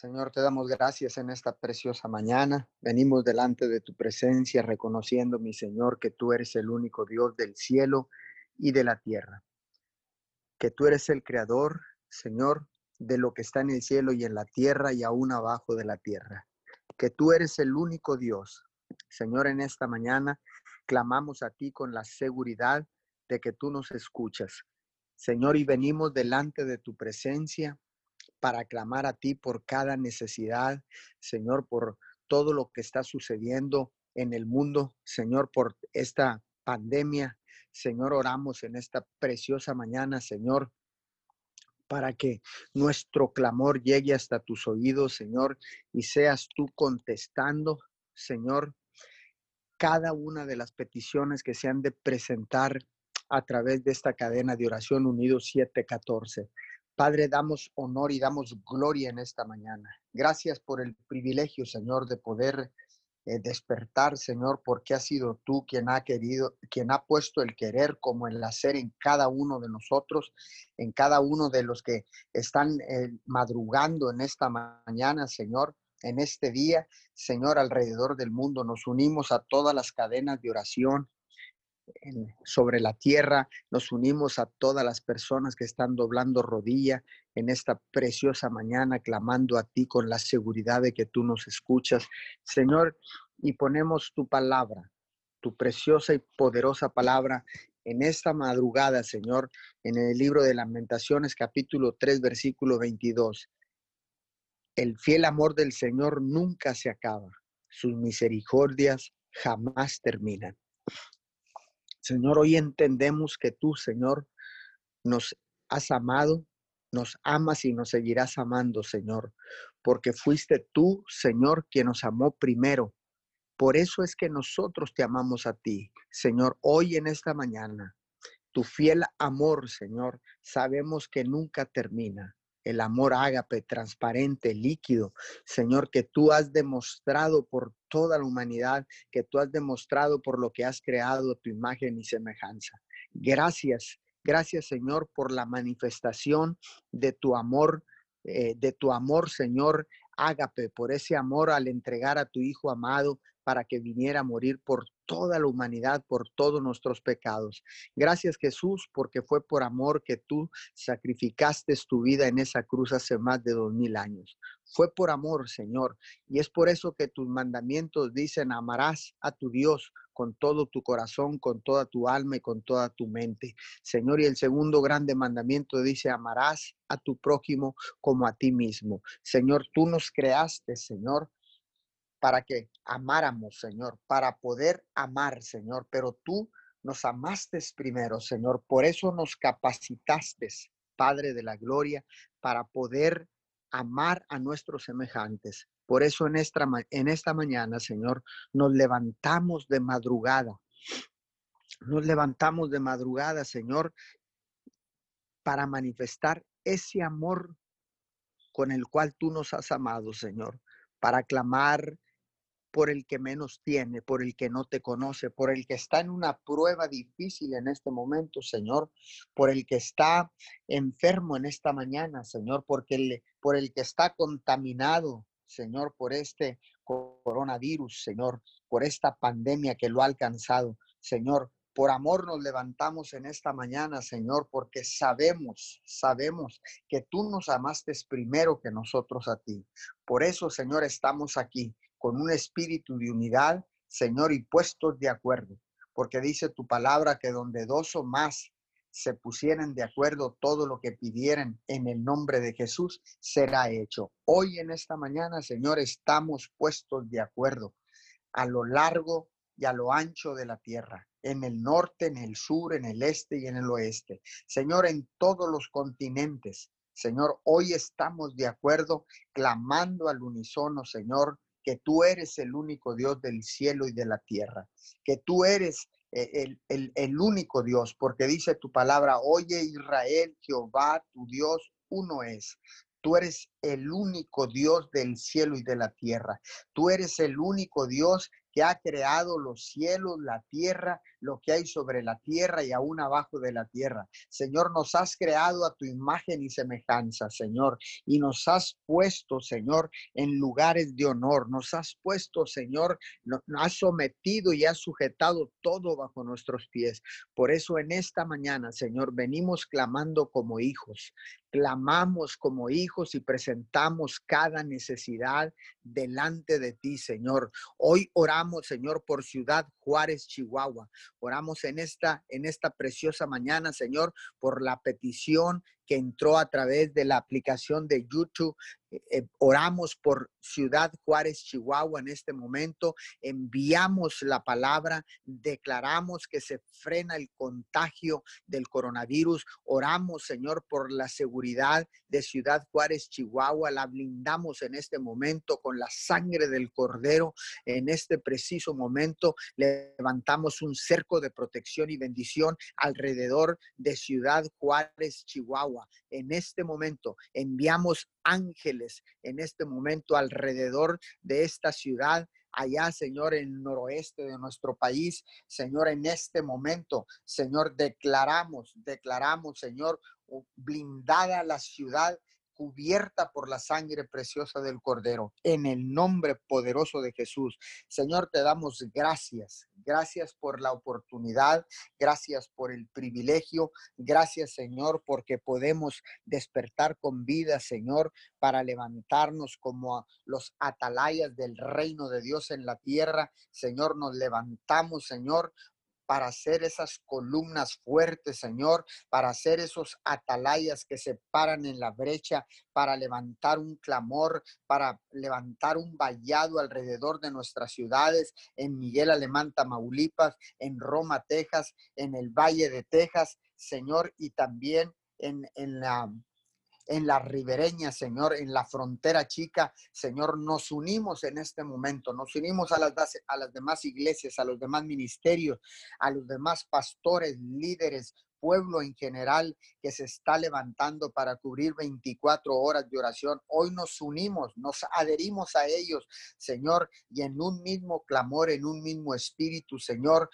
Señor, te damos gracias en esta preciosa mañana. Venimos delante de tu presencia reconociendo, mi Señor, que tú eres el único Dios del cielo y de la tierra. Que tú eres el creador, Señor, de lo que está en el cielo y en la tierra y aún abajo de la tierra. Que tú eres el único Dios. Señor, en esta mañana clamamos a ti con la seguridad de que tú nos escuchas. Señor, y venimos delante de tu presencia para clamar a ti por cada necesidad, Señor, por todo lo que está sucediendo en el mundo, Señor, por esta pandemia. Señor, oramos en esta preciosa mañana, Señor, para que nuestro clamor llegue hasta tus oídos, Señor, y seas tú contestando, Señor, cada una de las peticiones que se han de presentar a través de esta cadena de oración unido 714. Padre, damos honor y damos gloria en esta mañana. Gracias por el privilegio, Señor, de poder eh, despertar, Señor, porque ha sido tú quien ha querido, quien ha puesto el querer como el hacer en cada uno de nosotros, en cada uno de los que están eh, madrugando en esta mañana, Señor en este día, Señor, alrededor del mundo. Nos unimos a todas las cadenas de oración sobre la tierra. Nos unimos a todas las personas que están doblando rodilla en esta preciosa mañana, clamando a ti con la seguridad de que tú nos escuchas, Señor, y ponemos tu palabra, tu preciosa y poderosa palabra en esta madrugada, Señor, en el libro de Lamentaciones, capítulo 3, versículo 22. El fiel amor del Señor nunca se acaba, sus misericordias jamás terminan. Señor, hoy entendemos que tú, Señor, nos has amado, nos amas y nos seguirás amando, Señor, porque fuiste tú, Señor, quien nos amó primero. Por eso es que nosotros te amamos a ti, Señor, hoy en esta mañana. Tu fiel amor, Señor, sabemos que nunca termina el amor ágape, transparente, líquido, Señor, que tú has demostrado por toda la humanidad, que tú has demostrado por lo que has creado tu imagen y semejanza. Gracias, gracias Señor por la manifestación de tu amor, eh, de tu amor, Señor, ágape, por ese amor al entregar a tu Hijo amado para que viniera a morir por toda la humanidad, por todos nuestros pecados. Gracias Jesús, porque fue por amor que tú sacrificaste tu vida en esa cruz hace más de dos mil años. Fue por amor, Señor. Y es por eso que tus mandamientos dicen, amarás a tu Dios con todo tu corazón, con toda tu alma y con toda tu mente. Señor, y el segundo grande mandamiento dice, amarás a tu prójimo como a ti mismo. Señor, tú nos creaste, Señor, para que amáramos, Señor, para poder amar, Señor, pero tú nos amaste primero, Señor, por eso nos capacitaste, Padre de la Gloria, para poder amar a nuestros semejantes. Por eso en esta, en esta mañana, Señor, nos levantamos de madrugada. Nos levantamos de madrugada, Señor, para manifestar ese amor con el cual tú nos has amado, Señor, para clamar por el que menos tiene, por el que no te conoce, por el que está en una prueba difícil en este momento, Señor, por el que está enfermo en esta mañana, Señor, porque por el que está contaminado, Señor, por este coronavirus, Señor, por esta pandemia que lo ha alcanzado, Señor. Por amor nos levantamos en esta mañana, Señor, porque sabemos, sabemos que tú nos amaste primero que nosotros a ti. Por eso, Señor, estamos aquí con un espíritu de unidad, Señor, y puestos de acuerdo, porque dice tu palabra que donde dos o más se pusieran de acuerdo todo lo que pidieran en el nombre de Jesús será hecho. Hoy en esta mañana, Señor, estamos puestos de acuerdo a lo largo y a lo ancho de la tierra, en el norte, en el sur, en el este y en el oeste. Señor, en todos los continentes. Señor, hoy estamos de acuerdo, clamando al unísono, Señor, que tú eres el único Dios del cielo y de la tierra, que tú eres eh, el, el, único Dios, porque dice tu palabra, oye Israel, Jehová, tu Dios, uno es. Tú eres el único Dios del cielo y de la tierra. Tú eres el único Dios que ha creado los cielos, la tierra, lo que hay sobre la tierra y aún abajo de la tierra. Señor, nos has creado a tu imagen y semejanza, Señor, y nos has puesto, Señor, en lugares de honor. Nos has puesto, Señor, nos has sometido y has sujetado todo bajo nuestros pies. Por eso en esta mañana, Señor, venimos clamando como hijos clamamos como hijos y presentamos cada necesidad delante de ti, Señor. Hoy oramos, Señor, por Ciudad Juárez, Chihuahua. Oramos en esta en esta preciosa mañana, Señor, por la petición que entró a través de la aplicación de YouTube. Eh, eh, oramos por Ciudad Juárez, Chihuahua en este momento. Enviamos la palabra, declaramos que se frena el contagio del coronavirus. Oramos, Señor, por la seguridad de Ciudad Juárez, Chihuahua. La blindamos en este momento con la sangre del cordero. En este preciso momento levantamos un cerco de protección y bendición alrededor de Ciudad Juárez, Chihuahua en este momento enviamos ángeles en este momento alrededor de esta ciudad allá, Señor, en el noroeste de nuestro país. Señor, en este momento, Señor, declaramos, declaramos, Señor, blindada la ciudad cubierta por la sangre preciosa del Cordero, en el nombre poderoso de Jesús. Señor, te damos gracias, gracias por la oportunidad, gracias por el privilegio, gracias Señor, porque podemos despertar con vida, Señor, para levantarnos como los atalayas del reino de Dios en la tierra. Señor, nos levantamos, Señor, para hacer esas columnas fuertes, Señor, para hacer esos atalayas que se paran en la brecha, para levantar un clamor, para levantar un vallado alrededor de nuestras ciudades, en Miguel Alemán, Tamaulipas, en Roma, Texas, en el Valle de Texas, Señor, y también en, en la en la ribereña, Señor, en la frontera chica, Señor, nos unimos en este momento, nos unimos a las, a las demás iglesias, a los demás ministerios, a los demás pastores, líderes, pueblo en general que se está levantando para cubrir 24 horas de oración. Hoy nos unimos, nos adherimos a ellos, Señor, y en un mismo clamor, en un mismo espíritu, Señor,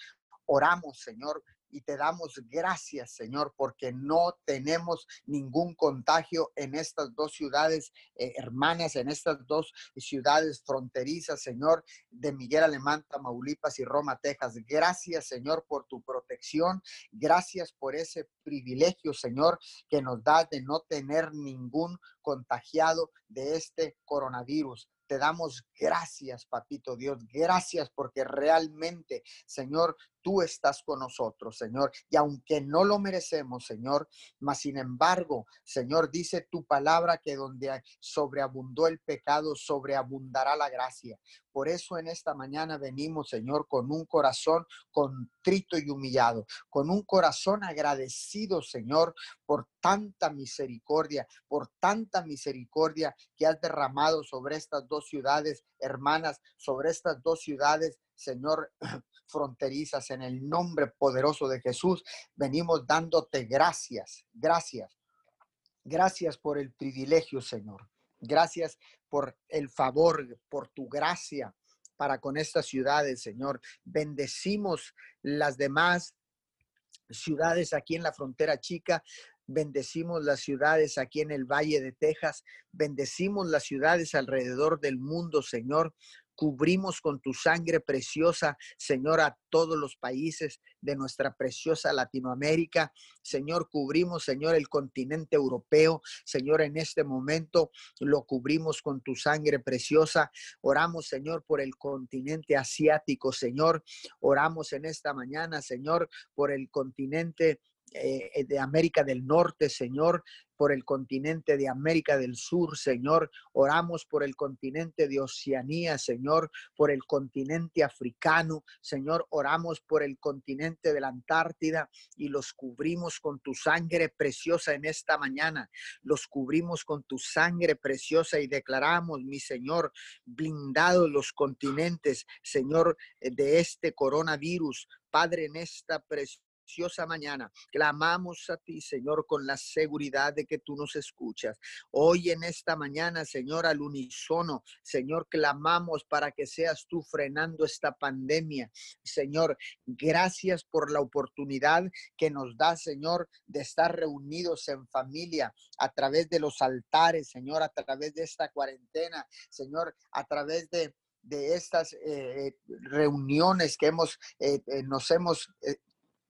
oramos, Señor, y te damos gracias, Señor, porque no tenemos ningún contagio en estas dos ciudades eh, hermanas, en estas dos ciudades fronterizas, Señor, de Miguel Alemán, Tamaulipas y Roma, Texas. Gracias, Señor, por tu protección. Gracias por ese privilegio, Señor, que nos da de no tener ningún contagiado de este coronavirus. Te damos gracias, papito Dios. Gracias porque realmente, Señor, tú estás con nosotros, Señor. Y aunque no lo merecemos, Señor, mas sin embargo, Señor, dice tu palabra que donde sobreabundó el pecado, sobreabundará la gracia. Por eso en esta mañana venimos, Señor, con un corazón contrito y humillado, con un corazón agradecido, Señor, por tanta misericordia, por tanta misericordia que has derramado sobre estas dos ciudades hermanas, sobre estas dos ciudades, Señor, fronterizas, en el nombre poderoso de Jesús, venimos dándote gracias, gracias. Gracias por el privilegio, Señor. Gracias por el favor, por tu gracia para con estas ciudades, Señor. Bendecimos las demás ciudades aquí en la frontera chica. Bendecimos las ciudades aquí en el Valle de Texas. Bendecimos las ciudades alrededor del mundo, Señor. Cubrimos con tu sangre preciosa, Señor, a todos los países de nuestra preciosa Latinoamérica. Señor, cubrimos, Señor, el continente europeo. Señor, en este momento lo cubrimos con tu sangre preciosa. Oramos, Señor, por el continente asiático, Señor. Oramos en esta mañana, Señor, por el continente eh, de América del Norte, Señor, por el continente de América del Sur, Señor. Oramos por el continente de Oceanía, Señor, por el continente africano, Señor. Oramos por el continente de la Antártida y los cubrimos con tu sangre preciosa en esta mañana. Los cubrimos con tu sangre preciosa y declaramos, mi Señor, blindados los continentes, Señor, de este coronavirus. Padre, en esta preciosa preciosa mañana. Clamamos a ti, Señor, con la seguridad de que tú nos escuchas. Hoy en esta mañana, Señor, al unísono, Señor, clamamos para que seas tú frenando esta pandemia. Señor, gracias por la oportunidad que nos da, Señor, de estar reunidos en familia a través de los altares, Señor, a través de esta cuarentena, Señor, a través de de estas eh, reuniones que hemos, eh, eh, nos hemos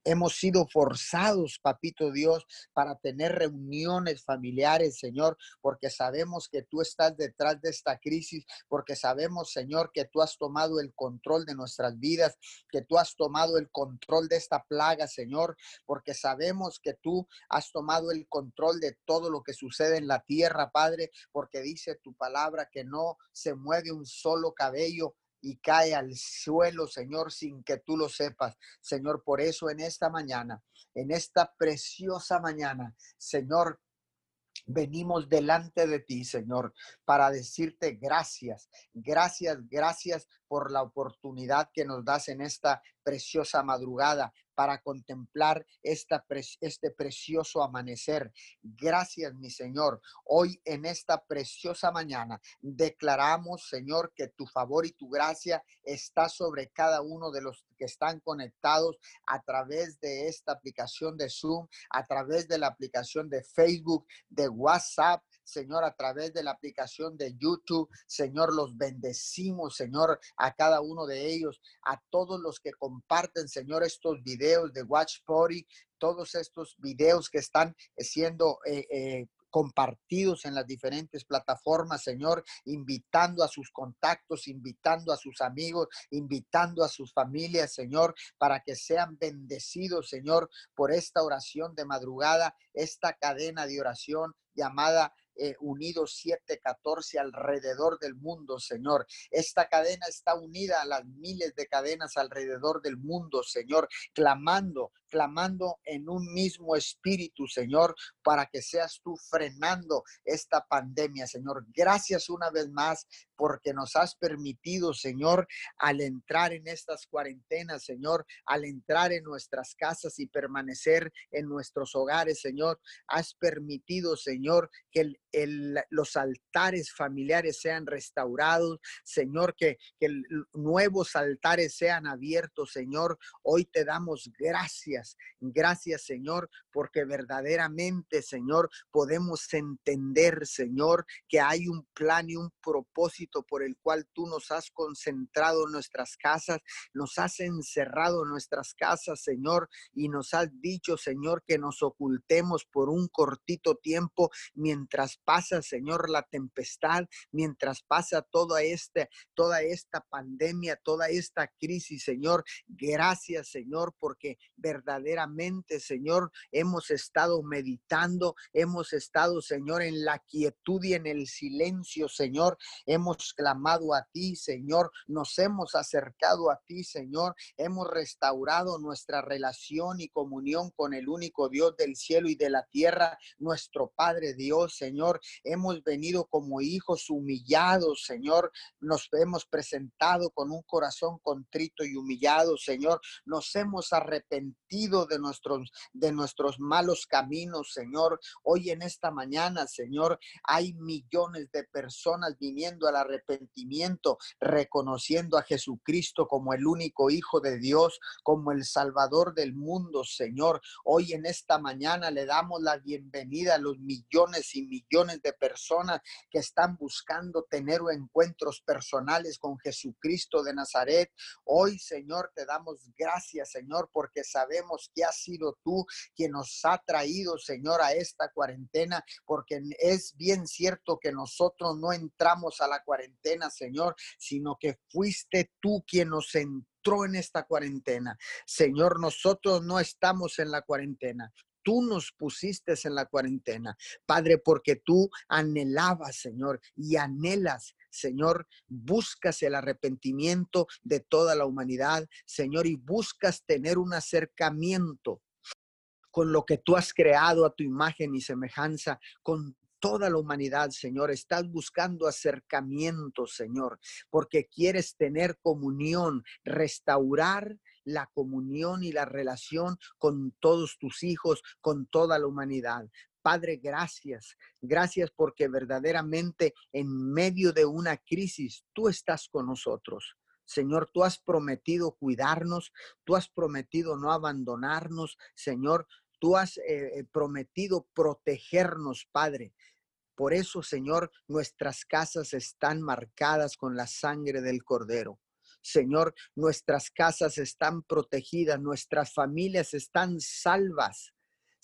Hemos sido forzados, papito Dios, para tener reuniones familiares, Señor, porque sabemos que tú estás detrás de esta crisis, porque sabemos, Señor, que tú has tomado el control de nuestras vidas, que tú has tomado el control de esta plaga, Señor, porque sabemos que tú has tomado el control de todo lo que sucede en la tierra, Padre, porque dice tu palabra que no se mueve un solo cabello y cae al suelo, Señor, sin que tú lo sepas. Señor, por eso en esta mañana, en esta preciosa mañana, Señor, venimos delante de ti, Señor, para decirte gracias, gracias, gracias por la oportunidad que nos das en esta preciosa madrugada para contemplar esta, este precioso amanecer. Gracias, mi Señor. Hoy en esta preciosa mañana declaramos, Señor, que tu favor y tu gracia está sobre cada uno de los que están conectados a través de esta aplicación de Zoom, a través de la aplicación de Facebook, de WhatsApp, Señor, a través de la aplicación de YouTube. Señor, los bendecimos, Señor, a cada uno de ellos, a todos los que comparten, Señor, estos videos de Watch Party, todos estos videos que están siendo eh, eh, compartidos en las diferentes plataformas, Señor, invitando a sus contactos, invitando a sus amigos, invitando a sus familias, Señor, para que sean bendecidos, Señor, por esta oración de madrugada, esta cadena de oración llamada eh, unidos 714 alrededor del mundo, Señor. Esta cadena está unida a las miles de cadenas alrededor del mundo, Señor, clamando, clamando en un mismo espíritu, Señor, para que seas tú frenando esta pandemia, Señor. Gracias una vez más porque nos has permitido, Señor, al entrar en estas cuarentenas, Señor, al entrar en nuestras casas y permanecer en nuestros hogares, Señor, has permitido, Señor, que los altares familiares sean restaurados, Señor, que, que nuevos altares sean abiertos, Señor. Hoy te damos gracias, gracias, Señor, porque verdaderamente, Señor, podemos entender, Señor, que hay un plan y un propósito por el cual tú nos has concentrado en nuestras casas, nos has encerrado en nuestras casas, Señor, y nos has dicho, Señor, que nos ocultemos por un cortito tiempo mientras pasa, Señor, la tempestad, mientras pasa toda, este, toda esta pandemia, toda esta crisis, Señor. Gracias, Señor, porque verdaderamente, Señor, hemos estado meditando, hemos estado, Señor, en la quietud y en el silencio, Señor. Hemos clamado a ti, Señor, nos hemos acercado a ti, Señor, hemos restaurado nuestra relación y comunión con el único Dios del cielo y de la tierra, nuestro Padre Dios, Señor. Hemos venido como hijos humillados, Señor. Nos hemos presentado con un corazón contrito y humillado, Señor. Nos hemos arrepentido de nuestros de nuestros malos caminos, Señor. Hoy en esta mañana, Señor, hay millones de personas viniendo a la arrepentimiento, reconociendo a Jesucristo como el único Hijo de Dios, como el Salvador del mundo, Señor. Hoy en esta mañana le damos la bienvenida a los millones y millones de personas que están buscando tener encuentros personales con Jesucristo de Nazaret. Hoy, Señor, te damos gracias, Señor, porque sabemos que has sido tú quien nos ha traído, Señor, a esta cuarentena, porque es bien cierto que nosotros no entramos a la cuarentena cuarentena, Señor, sino que fuiste tú quien nos entró en esta cuarentena. Señor, nosotros no estamos en la cuarentena tú nos pusiste en la cuarentena, Padre, porque tú anhelabas, Señor, y anhelas, Señor, buscas el arrepentimiento de toda la humanidad, Señor, y buscas tener un acercamiento con lo que tú has creado a tu imagen y semejanza, con toda la humanidad, Señor. Estás buscando acercamiento, Señor, porque quieres tener comunión, restaurar la comunión y la relación con todos tus hijos, con toda la humanidad. Padre, gracias. Gracias porque verdaderamente en medio de una crisis tú estás con nosotros. Señor, tú has prometido cuidarnos, tú has prometido no abandonarnos, Señor, tú has eh, eh, prometido protegernos, Padre. Por eso, Señor, nuestras casas están marcadas con la sangre del Cordero. Señor, nuestras casas están protegidas, nuestras familias están salvas.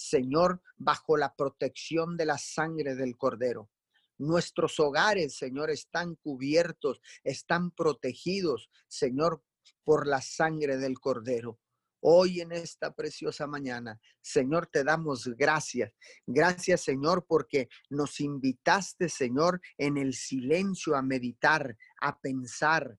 Señor, bajo la protección de la sangre del Cordero. Nuestros hogares, Señor, están cubiertos, están protegidos, Señor, por la sangre del Cordero. Hoy en esta preciosa mañana, Señor, te damos gracias. Gracias, Señor, porque nos invitaste, Señor, en el silencio a meditar, a pensar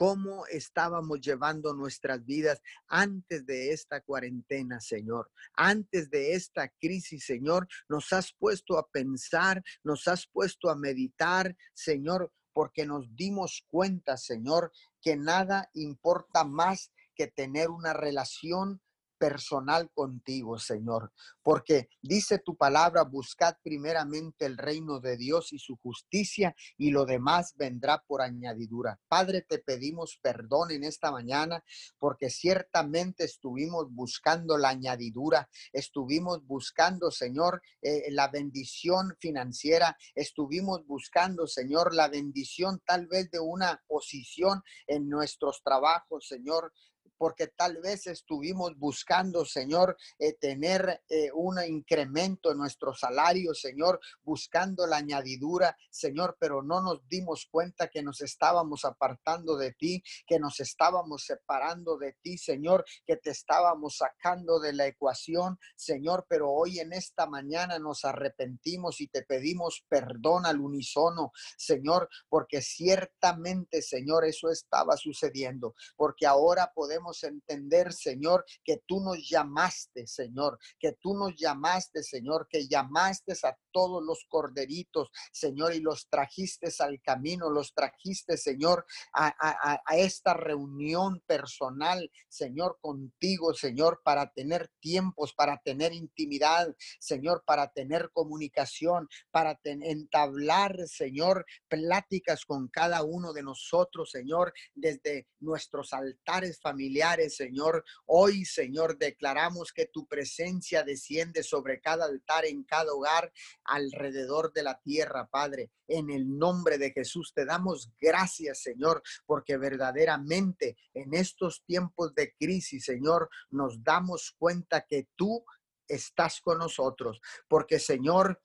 cómo estábamos llevando nuestras vidas antes de esta cuarentena, Señor. Antes de esta crisis, Señor, nos has puesto a pensar, nos has puesto a meditar, Señor, porque nos dimos cuenta, Señor, que nada importa más que tener una relación personal contigo, Señor, porque dice tu palabra, buscad primeramente el reino de Dios y su justicia y lo demás vendrá por añadidura. Padre, te pedimos perdón en esta mañana porque ciertamente estuvimos buscando la añadidura, estuvimos buscando, Señor, eh, la bendición financiera, estuvimos buscando, Señor, la bendición tal vez de una posición en nuestros trabajos, Señor, porque tal vez estuvimos buscando, Señor, eh, tener eh, un incremento en nuestro salario, Señor, buscando la añadidura, Señor, pero no nos dimos cuenta que nos estábamos apartando de ti, que nos estábamos separando de ti, Señor, que te estábamos sacando de la ecuación, Señor, pero hoy en esta mañana nos arrepentimos y te pedimos perdón al unísono, Señor, porque ciertamente, Señor, eso estaba sucediendo, porque ahora podemos entender, Señor, que tú nos llamaste, Señor, que tú nos llamaste, Señor, que llamaste a todos los corderitos, Señor, y los trajiste al camino, los trajiste, Señor, a, esta reunión personal, Señor, contigo, Señor, para tener tiempos, para tener intimidad, Señor, para tener comunicación, para entablar, Señor, pláticas con cada uno de nosotros, Señor, desde nuestros altares familiares Señor. Hoy, Señor, declaramos que tu presencia desciende sobre cada altar, en cada hogar, alrededor de la tierra, Padre. En el nombre de Jesús te damos gracias, Señor, porque verdaderamente en estos tiempos de crisis, Señor, nos damos cuenta que tú estás con nosotros, porque, Señor,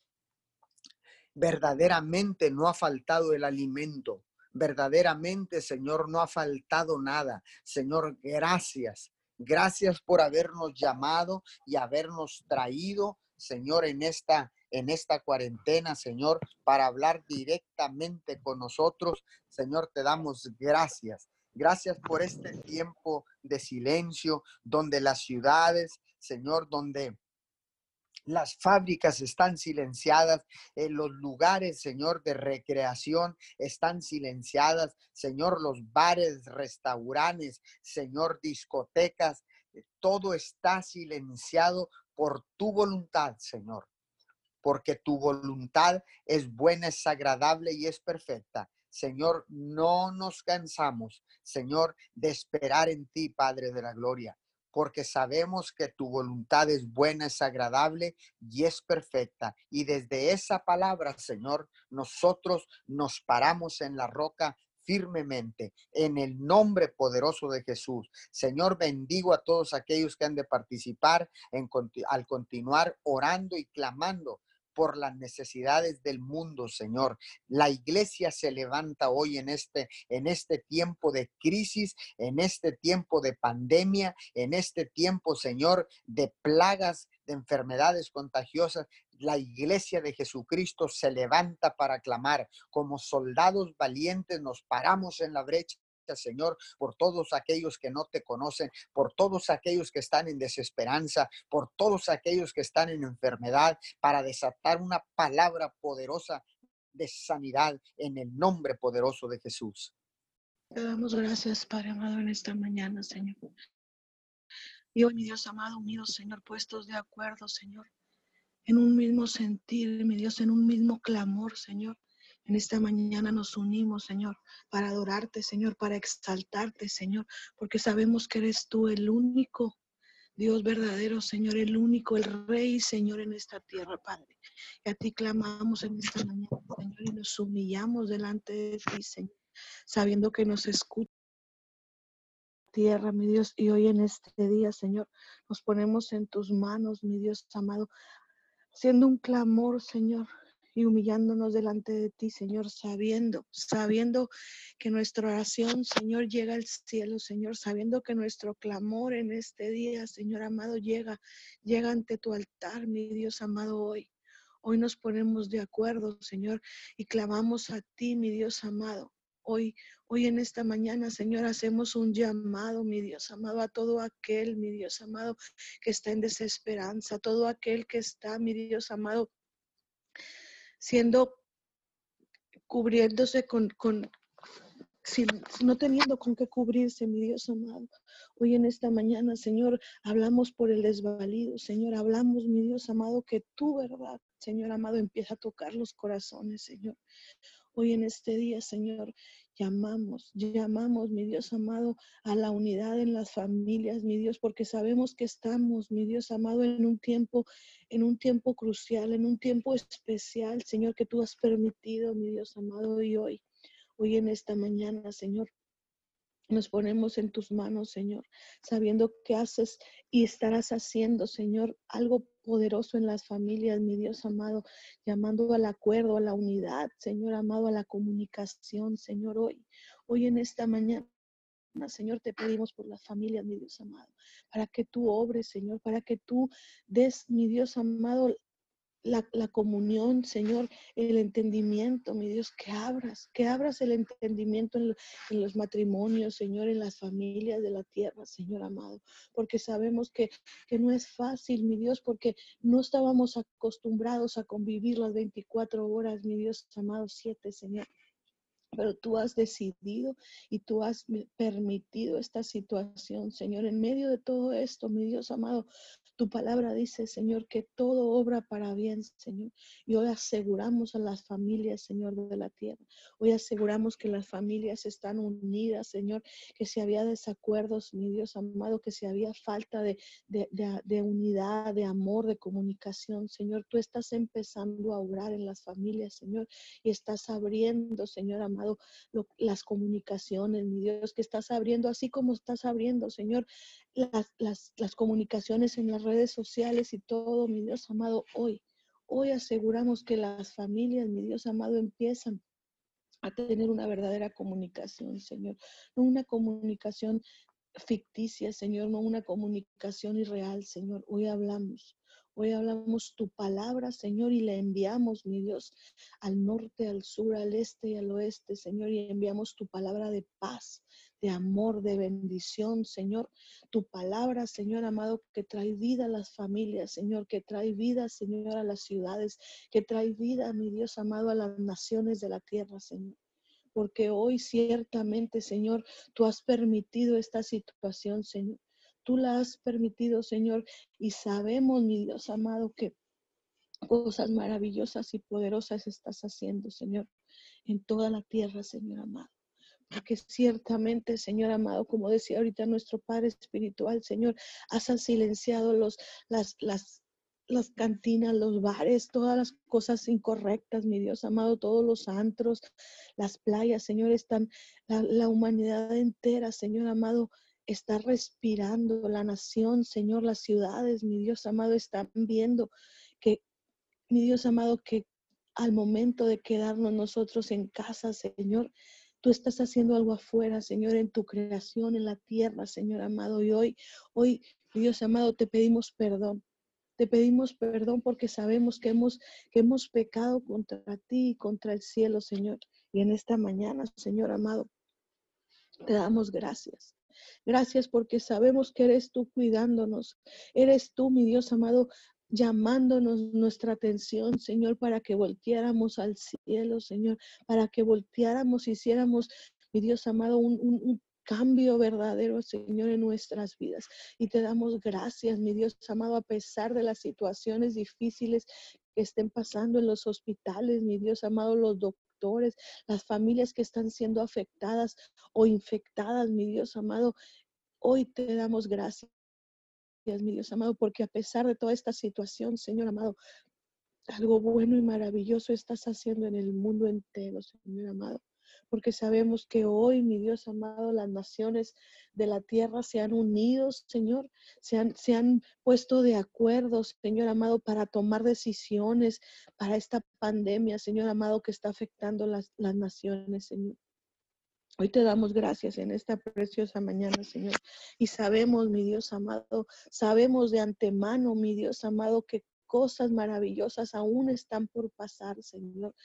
verdaderamente no ha faltado el alimento verdaderamente, Señor, no ha faltado nada. Señor, gracias. Gracias por habernos llamado y habernos traído, Señor, en esta en esta cuarentena, Señor, para hablar directamente con nosotros. Señor, te damos gracias. Gracias por este tiempo de silencio donde las ciudades, Señor, donde las fábricas están silenciadas, en los lugares, Señor, de recreación están silenciadas, Señor, los bares, restaurantes, Señor, discotecas, eh, todo está silenciado por tu voluntad, Señor, porque tu voluntad es buena, es agradable y es perfecta. Señor, no nos cansamos, Señor, de esperar en ti, Padre de la Gloria porque sabemos que tu voluntad es buena, es agradable y es perfecta. Y desde esa palabra, Señor, nosotros nos paramos en la roca firmemente en el nombre poderoso de Jesús. Señor, bendigo a todos aquellos que han de participar en, al continuar orando y clamando por las necesidades del mundo, Señor. La iglesia se levanta hoy en este en este tiempo de crisis, en este tiempo de pandemia, en este tiempo, Señor, de plagas, de enfermedades contagiosas. La iglesia de Jesucristo se levanta para clamar. Como soldados valientes nos paramos en la brecha Señor, por todos aquellos que no te conocen, por todos aquellos que están en desesperanza, por todos aquellos que están en enfermedad, para desatar una palabra poderosa de sanidad en el nombre poderoso de Jesús. Te damos gracias, Padre amado, en esta mañana, Señor. Y mi Dios amado, unidos, Señor, puestos de acuerdo, Señor, en un mismo sentir, mi Dios, en un mismo clamor, Señor. En esta mañana nos unimos, Señor, para adorarte, Señor, para exaltarte, Señor, porque sabemos que eres tú el único Dios verdadero, Señor, el único, el Rey, Señor, en esta tierra, Padre. Y a ti clamamos en esta mañana, Señor, y nos humillamos delante de ti, Señor, sabiendo que nos escucha tierra, mi Dios, y hoy en este día, Señor, nos ponemos en tus manos, mi Dios amado, siendo un clamor, Señor, y humillándonos delante de ti, Señor, sabiendo, sabiendo que nuestra oración, Señor, llega al cielo, Señor, sabiendo que nuestro clamor en este día, Señor amado, llega, llega ante tu altar, mi Dios amado, hoy. Hoy nos ponemos de acuerdo, Señor, y clamamos a ti, mi Dios amado. Hoy, hoy en esta mañana, Señor, hacemos un llamado, mi Dios amado, a todo aquel, mi Dios amado, que está en desesperanza, todo aquel que está, mi Dios amado, siendo, cubriéndose con, con no teniendo con qué cubrirse, mi Dios amado. Hoy en esta mañana, Señor, hablamos por el desvalido, Señor, hablamos, mi Dios amado, que tu verdad, Señor amado, empieza a tocar los corazones, Señor. Hoy en este día, Señor, llamamos, llamamos, mi Dios amado, a la unidad en las familias, mi Dios, porque sabemos que estamos, mi Dios amado, en un tiempo, en un tiempo crucial, en un tiempo especial, Señor, que tú has permitido, mi Dios amado, y hoy, hoy en esta mañana, Señor, nos ponemos en tus manos, Señor, sabiendo que haces y estarás haciendo, Señor, algo poderoso en las familias, mi Dios amado, llamando al acuerdo, a la unidad, Señor amado, a la comunicación, Señor, hoy, hoy en esta mañana. Señor, te pedimos por las familias, mi Dios amado, para que tú obres, Señor, para que tú des, mi Dios amado, la, comunión, Señor, el entendimiento, mi Dios, que abras, que abras el entendimiento en, los matrimonios, Señor, en las familias de la tierra, Señor amado, porque sabemos que, que no es fácil, mi Dios, porque no estábamos acostumbrados a convivir las 24 horas, mi Dios amado, siete, Señor pero tú has decidido y tú has permitido esta situación, Señor. En medio de todo esto, mi Dios amado, tu palabra dice, Señor, que todo obra para bien, Señor. Y hoy aseguramos a las familias, Señor, de la tierra. Hoy aseguramos que las familias están unidas, Señor, que si había desacuerdos, mi Dios amado, que si había falta de, de, unidad, de amor, de comunicación, Señor, tú estás empezando a obrar en las familias, Señor, y estás abriendo, Señor amado, las comunicaciones, mi Dios, que estás abriendo, así como estás abriendo, Señor, las, las, comunicaciones en las redes sociales y todo, mi Dios amado, hoy. Hoy aseguramos que las familias, mi Dios amado, empiezan a tener una verdadera comunicación, Señor. No una comunicación ficticia, Señor, no una comunicación irreal, Señor. Hoy hablamos. Hoy hablamos tu palabra, Señor, y la enviamos, mi Dios, al norte, al sur, al este y al oeste, Señor, y enviamos tu palabra de paz, de amor, de bendición, Señor. Tu palabra, Señor amado, que trae vida a las familias, Señor, que trae vida, Señor, a las ciudades, que trae vida, mi Dios amado, a las naciones de la tierra, Señor. Porque hoy ciertamente, Señor, tú has permitido esta situación, Señor. Tú la has permitido, Señor, y sabemos, mi Dios amado, que cosas maravillosas y poderosas estás haciendo, Señor, en toda la tierra, Señor amado porque ciertamente, Señor amado, como decía ahorita nuestro Padre Espiritual, Señor, has silenciado los, las, las, las cantinas, los bares, todas las cosas incorrectas, mi Dios amado, todos los antros, las playas, Señor, están, la, la humanidad entera, Señor amado, está respirando, la nación, Señor, las ciudades, mi Dios amado, están viendo que, mi Dios amado, que al momento de quedarnos nosotros en casa, Señor, Tú estás haciendo algo afuera, Señor, en tu creación, en la tierra, Señor amado. Y hoy, hoy, Dios amado, te pedimos perdón. Te pedimos perdón porque sabemos que hemos, que hemos pecado contra ti y contra el cielo, Señor. Y en esta mañana, Señor amado, te damos gracias. Gracias porque sabemos que eres tú cuidándonos. Eres tú, mi Dios amado, llamándonos nuestra atención, Señor, para que volteáramos al cielo, Señor, para que volteáramos, hiciéramos, mi Dios amado, un, cambio verdadero, Señor, en nuestras vidas. Y te damos gracias, mi Dios amado, a pesar de las situaciones difíciles que estén pasando en los hospitales, mi Dios amado, los doctores, las familias que están siendo afectadas o infectadas, mi Dios amado. Hoy te damos gracias, mi Dios amado, porque a pesar de toda esta situación, Señor amado, algo bueno y maravilloso estás haciendo en el mundo entero, Señor amado porque sabemos que hoy, mi Dios amado, las naciones de la tierra se han unido, Señor, se han, se han puesto de acuerdo, Señor amado, para tomar decisiones para esta pandemia, Señor amado, que está afectando las, las naciones, Señor. Hoy te damos gracias en esta preciosa mañana, Señor. Y sabemos, mi Dios amado, sabemos de antemano, mi Dios amado, que cosas maravillosas aún están por pasar, Señor.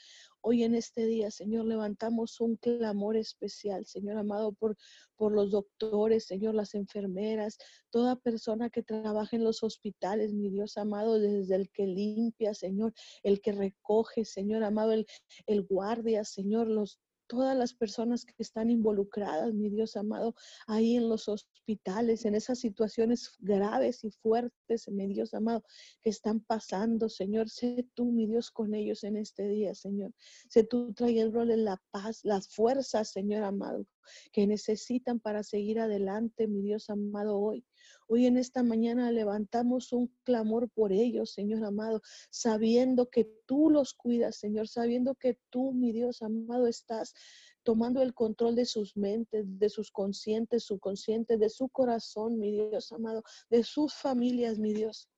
Hoy en este día, Señor, levantamos un clamor especial, Señor amado, por, por los doctores, Señor, las enfermeras, toda persona que trabaja en los hospitales, mi Dios amado, desde el que limpia, Señor, el que recoge, Señor amado, el, el guardia, Señor, los todas las personas que están involucradas, mi Dios amado, ahí en los hospitales, en esas situaciones graves y fuertes, mi Dios amado, que están pasando, Señor. Sé tú, mi Dios, con ellos en este día, Señor. Sé tú trayéndole la paz, las fuerzas, Señor amado, que necesitan para seguir adelante, mi Dios amado, hoy. Hoy en esta mañana levantamos un clamor por ellos, Señor amado, sabiendo que tú los cuidas, Señor, sabiendo que tú, mi Dios amado, estás tomando el control de sus mentes, de sus conscientes, su consciente, de su corazón, mi Dios amado, de sus familias, mi Dios.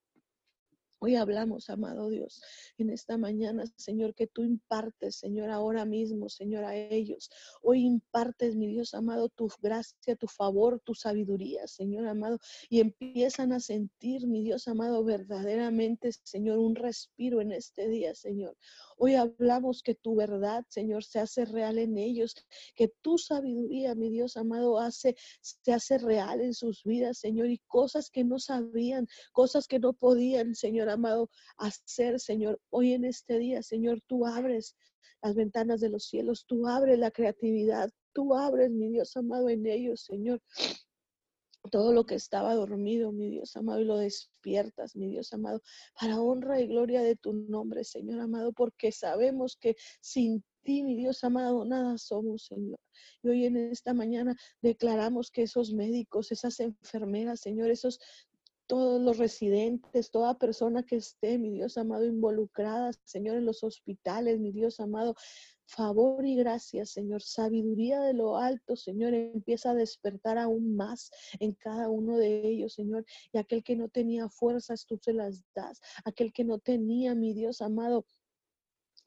Hoy hablamos, amado Dios, en esta mañana, Señor, que tú impartes, Señor, ahora mismo, Señor, a ellos. Hoy impartes, mi Dios amado, tu gracia, tu favor, tu sabiduría, Señor amado, y empiezan a sentir, mi Dios amado, verdaderamente, Señor, un respiro en este día, Señor. Hoy hablamos que tu verdad, Señor, se hace real en ellos, que tu sabiduría, mi Dios amado, hace, se hace real en sus vidas, Señor, y cosas que no sabían, cosas que no podían, Señor amado, hacer, Señor. Hoy en este día, Señor, tú abres las ventanas de los cielos, tú abres la creatividad, tú abres, mi Dios amado, en ellos, Señor todo lo que estaba dormido, mi Dios amado, y lo despiertas, mi Dios amado, para honra y gloria de tu nombre, Señor amado, porque sabemos que sin ti, mi Dios amado, nada somos, Señor. Y hoy en esta mañana declaramos que esos médicos, esas enfermeras, Señor, esos todos los residentes, toda persona que esté, mi Dios amado, involucrada, Señor, en los hospitales, mi Dios amado, favor y gracia, Señor, sabiduría de lo alto, Señor, empieza a despertar aún más en cada uno de ellos, Señor. Y aquel que no tenía fuerzas, tú se las das. Aquel que no tenía, mi Dios amado,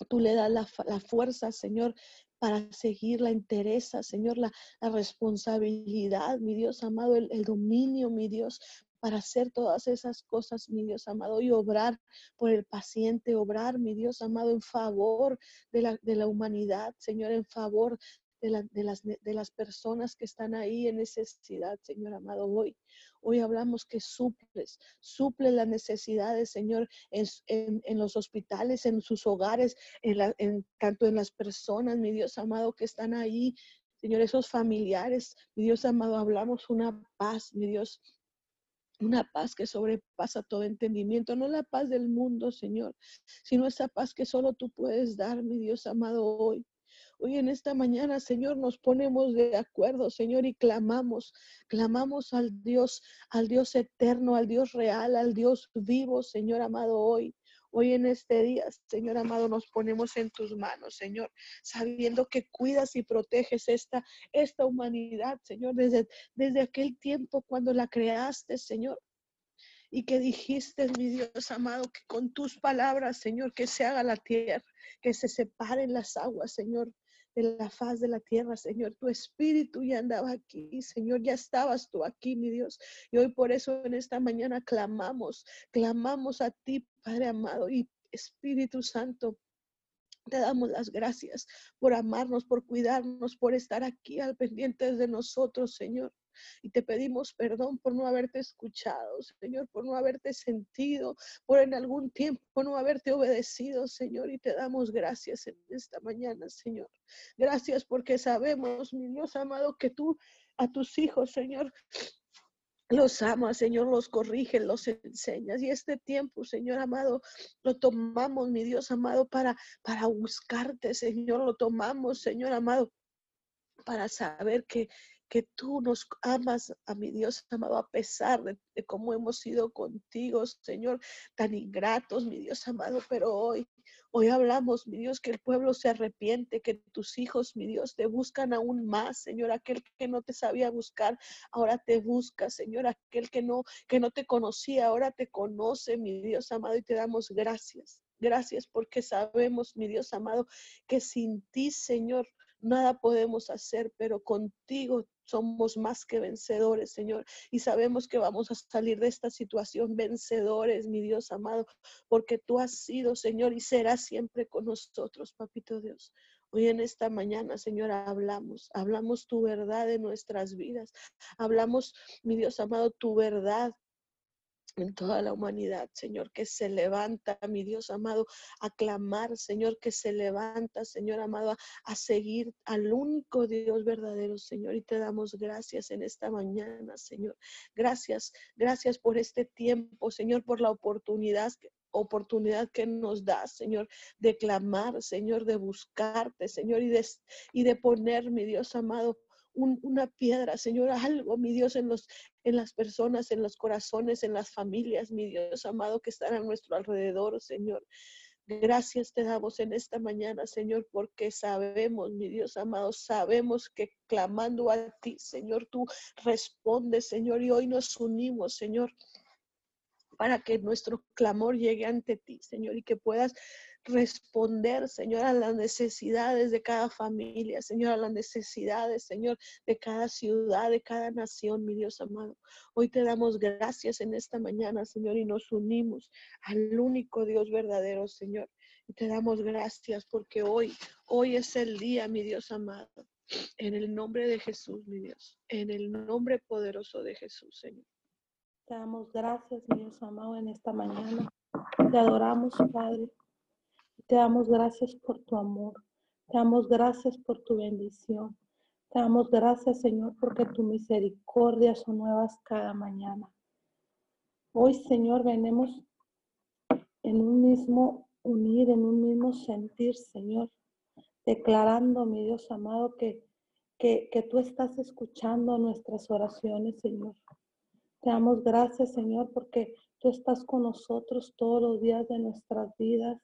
tú le das la, fuerza, Señor, para seguir la interesa, Señor, la, responsabilidad, mi Dios amado, el, dominio, mi Dios, para hacer todas esas cosas, mi Dios amado, y obrar por el paciente, obrar, mi Dios amado, en favor de la, de la humanidad, Señor, en favor de, de, las, de, las, personas que están ahí en necesidad, Señor amado, hoy. Hoy hablamos que suples, suple las necesidades, Señor, en, en, los hospitales, en sus hogares, en, en tanto en las personas, mi Dios amado, que están ahí. Señor, esos familiares, mi Dios amado, hablamos una paz, mi Dios, una paz que sobrepasa todo entendimiento, no la paz del mundo, Señor, sino esa paz que solo tú puedes dar, mi Dios amado, hoy. Hoy en esta mañana, Señor, nos ponemos de acuerdo, Señor, y clamamos, clamamos al Dios, al Dios eterno, al Dios real, al Dios vivo, Señor amado, hoy. Hoy en este día, Señor amado, nos ponemos en tus manos, Señor, sabiendo que cuidas y proteges esta, esta humanidad, Señor, desde, desde aquel tiempo cuando la creaste, Señor. Y que dijiste, mi Dios amado, que con tus palabras, Señor, que se haga la tierra, que se separen las aguas, Señor, de la faz de la tierra, Señor. Tu espíritu ya andaba aquí, Señor, ya estabas tú aquí, mi Dios. Y hoy por eso en esta mañana clamamos, clamamos a ti, Padre amado y Espíritu Santo. Te damos las gracias por amarnos, por cuidarnos, por estar aquí al pendiente de nosotros, Señor. Y te pedimos perdón por no haberte escuchado, Señor, por no haberte sentido, por en algún tiempo no haberte obedecido, Señor. Y te damos gracias en esta mañana, Señor. Gracias porque sabemos, mi Dios amado, que tú a tus hijos, Señor, los amas, Señor, los corrige, los enseñas. Y este tiempo, Señor amado, lo tomamos, mi Dios amado, para, para buscarte, Señor. Lo tomamos, Señor amado, para saber que, que tú nos amas a mi Dios amado a pesar de, cómo hemos sido contigo, Señor, tan ingratos, mi Dios amado, pero hoy, hoy hablamos, mi Dios, que el pueblo se arrepiente, que tus hijos, mi Dios, te buscan aún más, Señor, aquel que no te sabía buscar, ahora te busca, Señor, aquel que no, que no te conocía, ahora te conoce, mi Dios amado, y te damos gracias. Gracias porque sabemos, mi Dios amado, que sin ti, Señor, nada podemos hacer, pero contigo somos más que vencedores, Señor. Y sabemos que vamos a salir de esta situación vencedores, mi Dios amado, porque tú has sido, Señor, y serás siempre con nosotros, Papito Dios. Hoy en esta mañana, Señor, hablamos, hablamos tu verdad en nuestras vidas. Hablamos, mi Dios amado, tu verdad en toda la humanidad, Señor, que se levanta, mi Dios amado, a clamar, Señor, que se levanta, Señor amado, a, seguir al único Dios verdadero, Señor. Y te damos gracias en esta mañana, Señor. Gracias, gracias por este tiempo, Señor, por la oportunidad oportunidad que nos da, Señor, de clamar, Señor, de buscarte, Señor, y de, y de poner, mi Dios amado, una piedra, Señor, algo, mi Dios, en, los, en las personas, en los corazones, en las familias, mi Dios amado, que están a nuestro alrededor, Señor. Gracias te damos en esta mañana, Señor, porque sabemos, mi Dios amado, sabemos que clamando a ti, Señor, tú respondes, Señor, y hoy nos unimos, Señor, para que nuestro clamor llegue ante ti, Señor, y que puedas responder, Señor, a las necesidades de cada familia, Señor, a las necesidades, Señor, de cada ciudad, de cada nación, mi Dios amado. Hoy te damos gracias en esta mañana, Señor, y nos unimos al único Dios verdadero, Señor. Y te damos gracias porque hoy, hoy es el día, mi Dios amado. En el nombre de Jesús, mi Dios. En el nombre poderoso de Jesús, Señor. Te damos gracias, mi Dios amado, en esta mañana. Te adoramos, Padre. Te damos gracias por tu amor. Te damos gracias por tu bendición. Te damos gracias, Señor, porque tu misericordia son nuevas cada mañana. Hoy, Señor, venimos en un mismo unir, en un mismo sentir, Señor, declarando, mi Dios amado, que, que, que tú estás escuchando nuestras oraciones, Señor. Te damos gracias, Señor, porque tú estás con nosotros todos los días de nuestras vidas.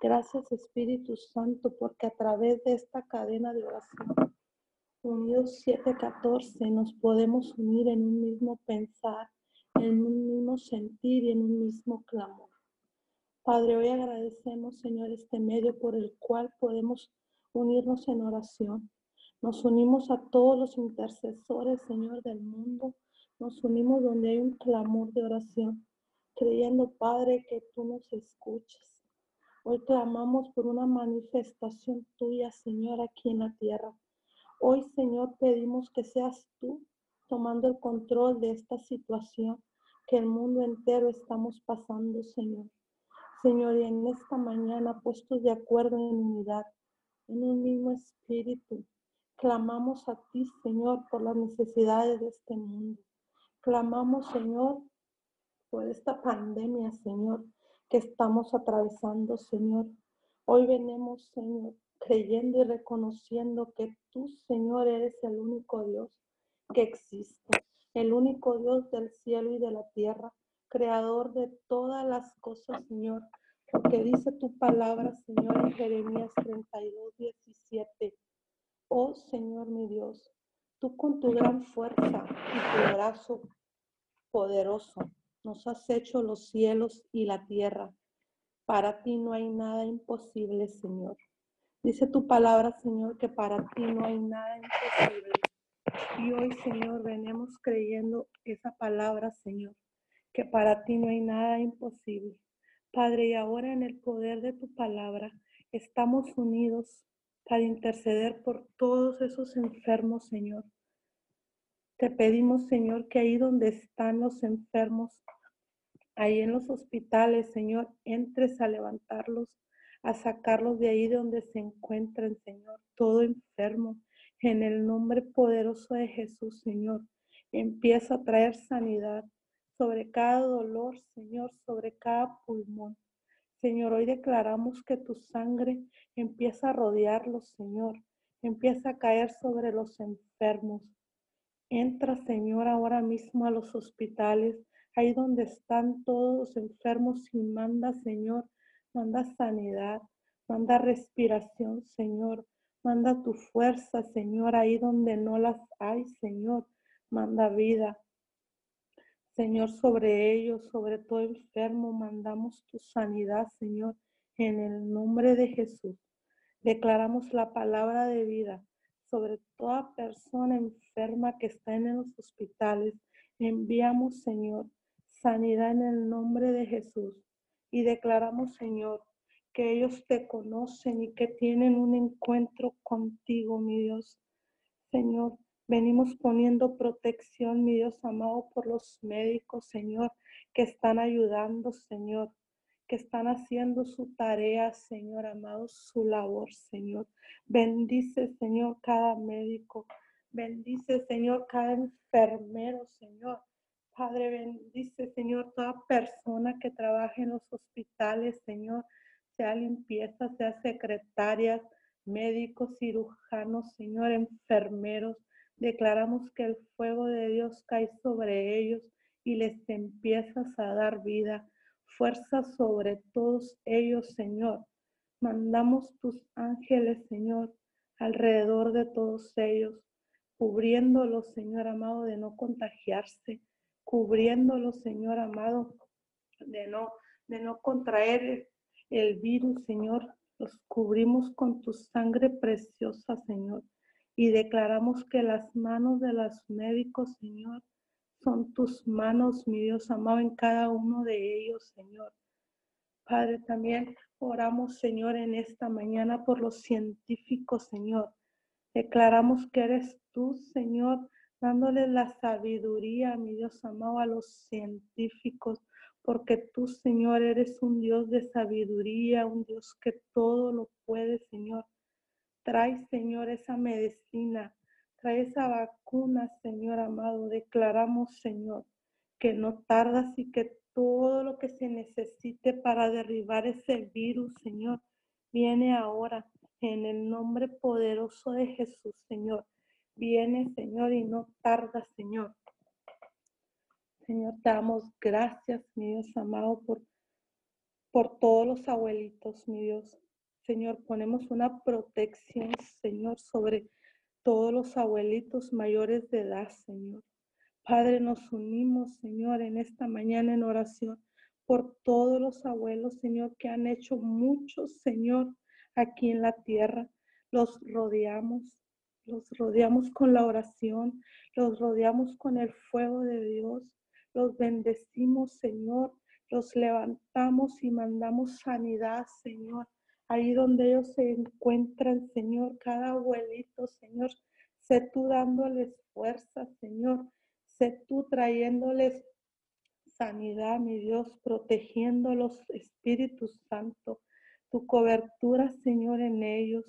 Gracias Espíritu Santo, porque a través de esta cadena de oración, unidos 714, nos podemos unir en un mismo pensar, en un mismo sentir y en un mismo clamor. Padre, hoy agradecemos, Señor, este medio por el cual podemos unirnos en oración. Nos unimos a todos los intercesores, Señor, del mundo. Nos unimos donde hay un clamor de oración, creyendo, Padre, que tú nos escuches Hoy clamamos por una manifestación tuya, Señor, aquí en la tierra. Hoy, Señor, pedimos que seas tú tomando el control de esta situación que el mundo entero estamos pasando, Señor. Señor, y en esta mañana, puestos de acuerdo en unidad, en un mismo espíritu, clamamos a ti, Señor, por las necesidades de este mundo. Clamamos, Señor, por esta pandemia, Señor, que estamos atravesando, Señor. Hoy venimos, Señor, creyendo y reconociendo que tú, Señor, eres el único Dios que existe, el único Dios del cielo y de la tierra, creador de todas las cosas, Señor. Porque dice tu palabra, Señor, en Jeremías 32, 17. Oh Señor mi Dios, tú con tu gran fuerza y tu brazo poderoso nos has hecho los cielos y la tierra. Para ti no hay nada imposible, Señor. Dice tu palabra, Señor, que para ti no hay nada imposible. Y hoy, Señor, venimos creyendo esa palabra, Señor, que para ti no hay nada imposible. Padre, y ahora en el poder de tu palabra, estamos unidos para interceder por todos esos enfermos, Señor. Te pedimos, Señor, que ahí donde están los enfermos, ahí en los hospitales, Señor, entres a levantarlos, a sacarlos de ahí donde se encuentran, Señor, todo enfermo. En el nombre poderoso de Jesús, Señor, empieza a traer sanidad sobre cada dolor, Señor, sobre cada pulmón. Señor, hoy declaramos que tu sangre empieza a rodearlos, Señor, empieza a caer sobre los enfermos. Entra, Señor, ahora mismo a los hospitales, ahí donde están todos enfermos y manda, Señor, manda sanidad, manda respiración, Señor, manda tu fuerza, Señor, ahí donde no las hay, Señor, manda vida. Señor, sobre ellos, sobre todo enfermo, mandamos tu sanidad, Señor, en el nombre de Jesús. Declaramos la palabra de vida sobre toda persona enferma que está en los hospitales. Enviamos, Señor, sanidad en el nombre de Jesús. Y declaramos, Señor, que ellos te conocen y que tienen un encuentro contigo, mi Dios. Señor, Venimos poniendo protección, mi Dios amado, por los médicos, Señor, que están ayudando, Señor, que están haciendo su tarea, Señor amado, su labor, Señor. Bendice, Señor, cada médico. Bendice, Señor, cada enfermero, Señor. Padre, bendice, Señor, toda persona que trabaje en los hospitales, Señor, sea limpieza, sea secretarias, médicos, cirujanos, Señor, enfermeros. Declaramos que el fuego de Dios cae sobre ellos y les empiezas a dar vida, fuerza sobre todos ellos, Señor. Mandamos tus ángeles, Señor, alrededor de todos ellos, cubriéndolos, Señor amado, de no contagiarse, cubriéndolos, Señor amado, de no, de no contraer el virus, Señor. Los cubrimos con tu sangre preciosa, Señor y declaramos que las manos de los médicos, Señor, son tus manos, mi Dios amado, en cada uno de ellos, Señor. Padre, también oramos, Señor, en esta mañana por los científicos, Señor. Declaramos que eres tú, Señor, dándole la sabiduría, mi Dios amado, a los científicos, porque tú, Señor, eres un Dios de sabiduría, un Dios que todo lo puede, Señor. Trae, Señor, esa medicina, trae esa vacuna, Señor amado. Declaramos, Señor, que no tardas y que todo lo que se necesite para derribar ese virus, Señor, viene ahora en el nombre poderoso de Jesús, Señor. Viene, Señor, y no tarda, Señor. Señor, te damos gracias, mi Dios amado, por, por todos los abuelitos, mi Dios, Señor, ponemos una protección, Señor, sobre todos los abuelitos mayores de edad, Señor. Padre, nos unimos, Señor, en esta mañana en oración por todos los abuelos, Señor, que han hecho mucho, Señor, aquí en la tierra. Los rodeamos, los rodeamos con la oración, los rodeamos con el fuego de Dios, los bendecimos, Señor, los levantamos y mandamos sanidad, Señor ahí donde ellos se encuentran, Señor, cada abuelito, Señor, sé tú dándoles fuerza, Señor, sé tú trayéndoles sanidad, mi Dios, protegiéndolos, Espíritu Santo, tu cobertura, Señor, en ellos.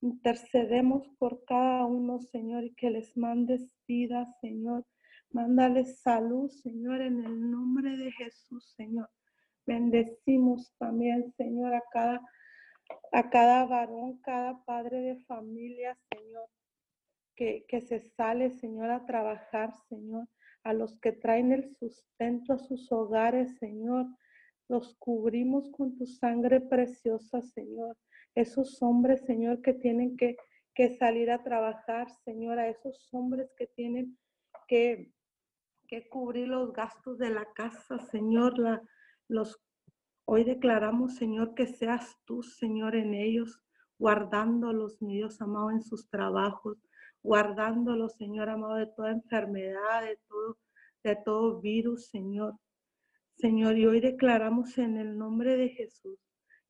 Intercedemos por cada uno, Señor, y que les mandes vida, Señor. Mándales salud, Señor, en el nombre de Jesús, Señor. Bendecimos también, Señor, a cada a cada varón, cada padre de familia, Señor, que, que se sale, Señor, a trabajar, Señor, a los que traen el sustento a sus hogares, Señor. Los cubrimos con tu sangre preciosa, Señor. Esos hombres, Señor, que tienen que, que salir a trabajar, Señor, a esos hombres que tienen que, que cubrir los gastos de la casa, Señor, la, los Hoy declaramos, Señor, que seas tú, Señor, en ellos, guardándolos, mi Dios amado, en sus trabajos, guardándolos, Señor amado, de toda enfermedad, de todo, de virus, Señor. Señor, y hoy declaramos en el nombre de Jesús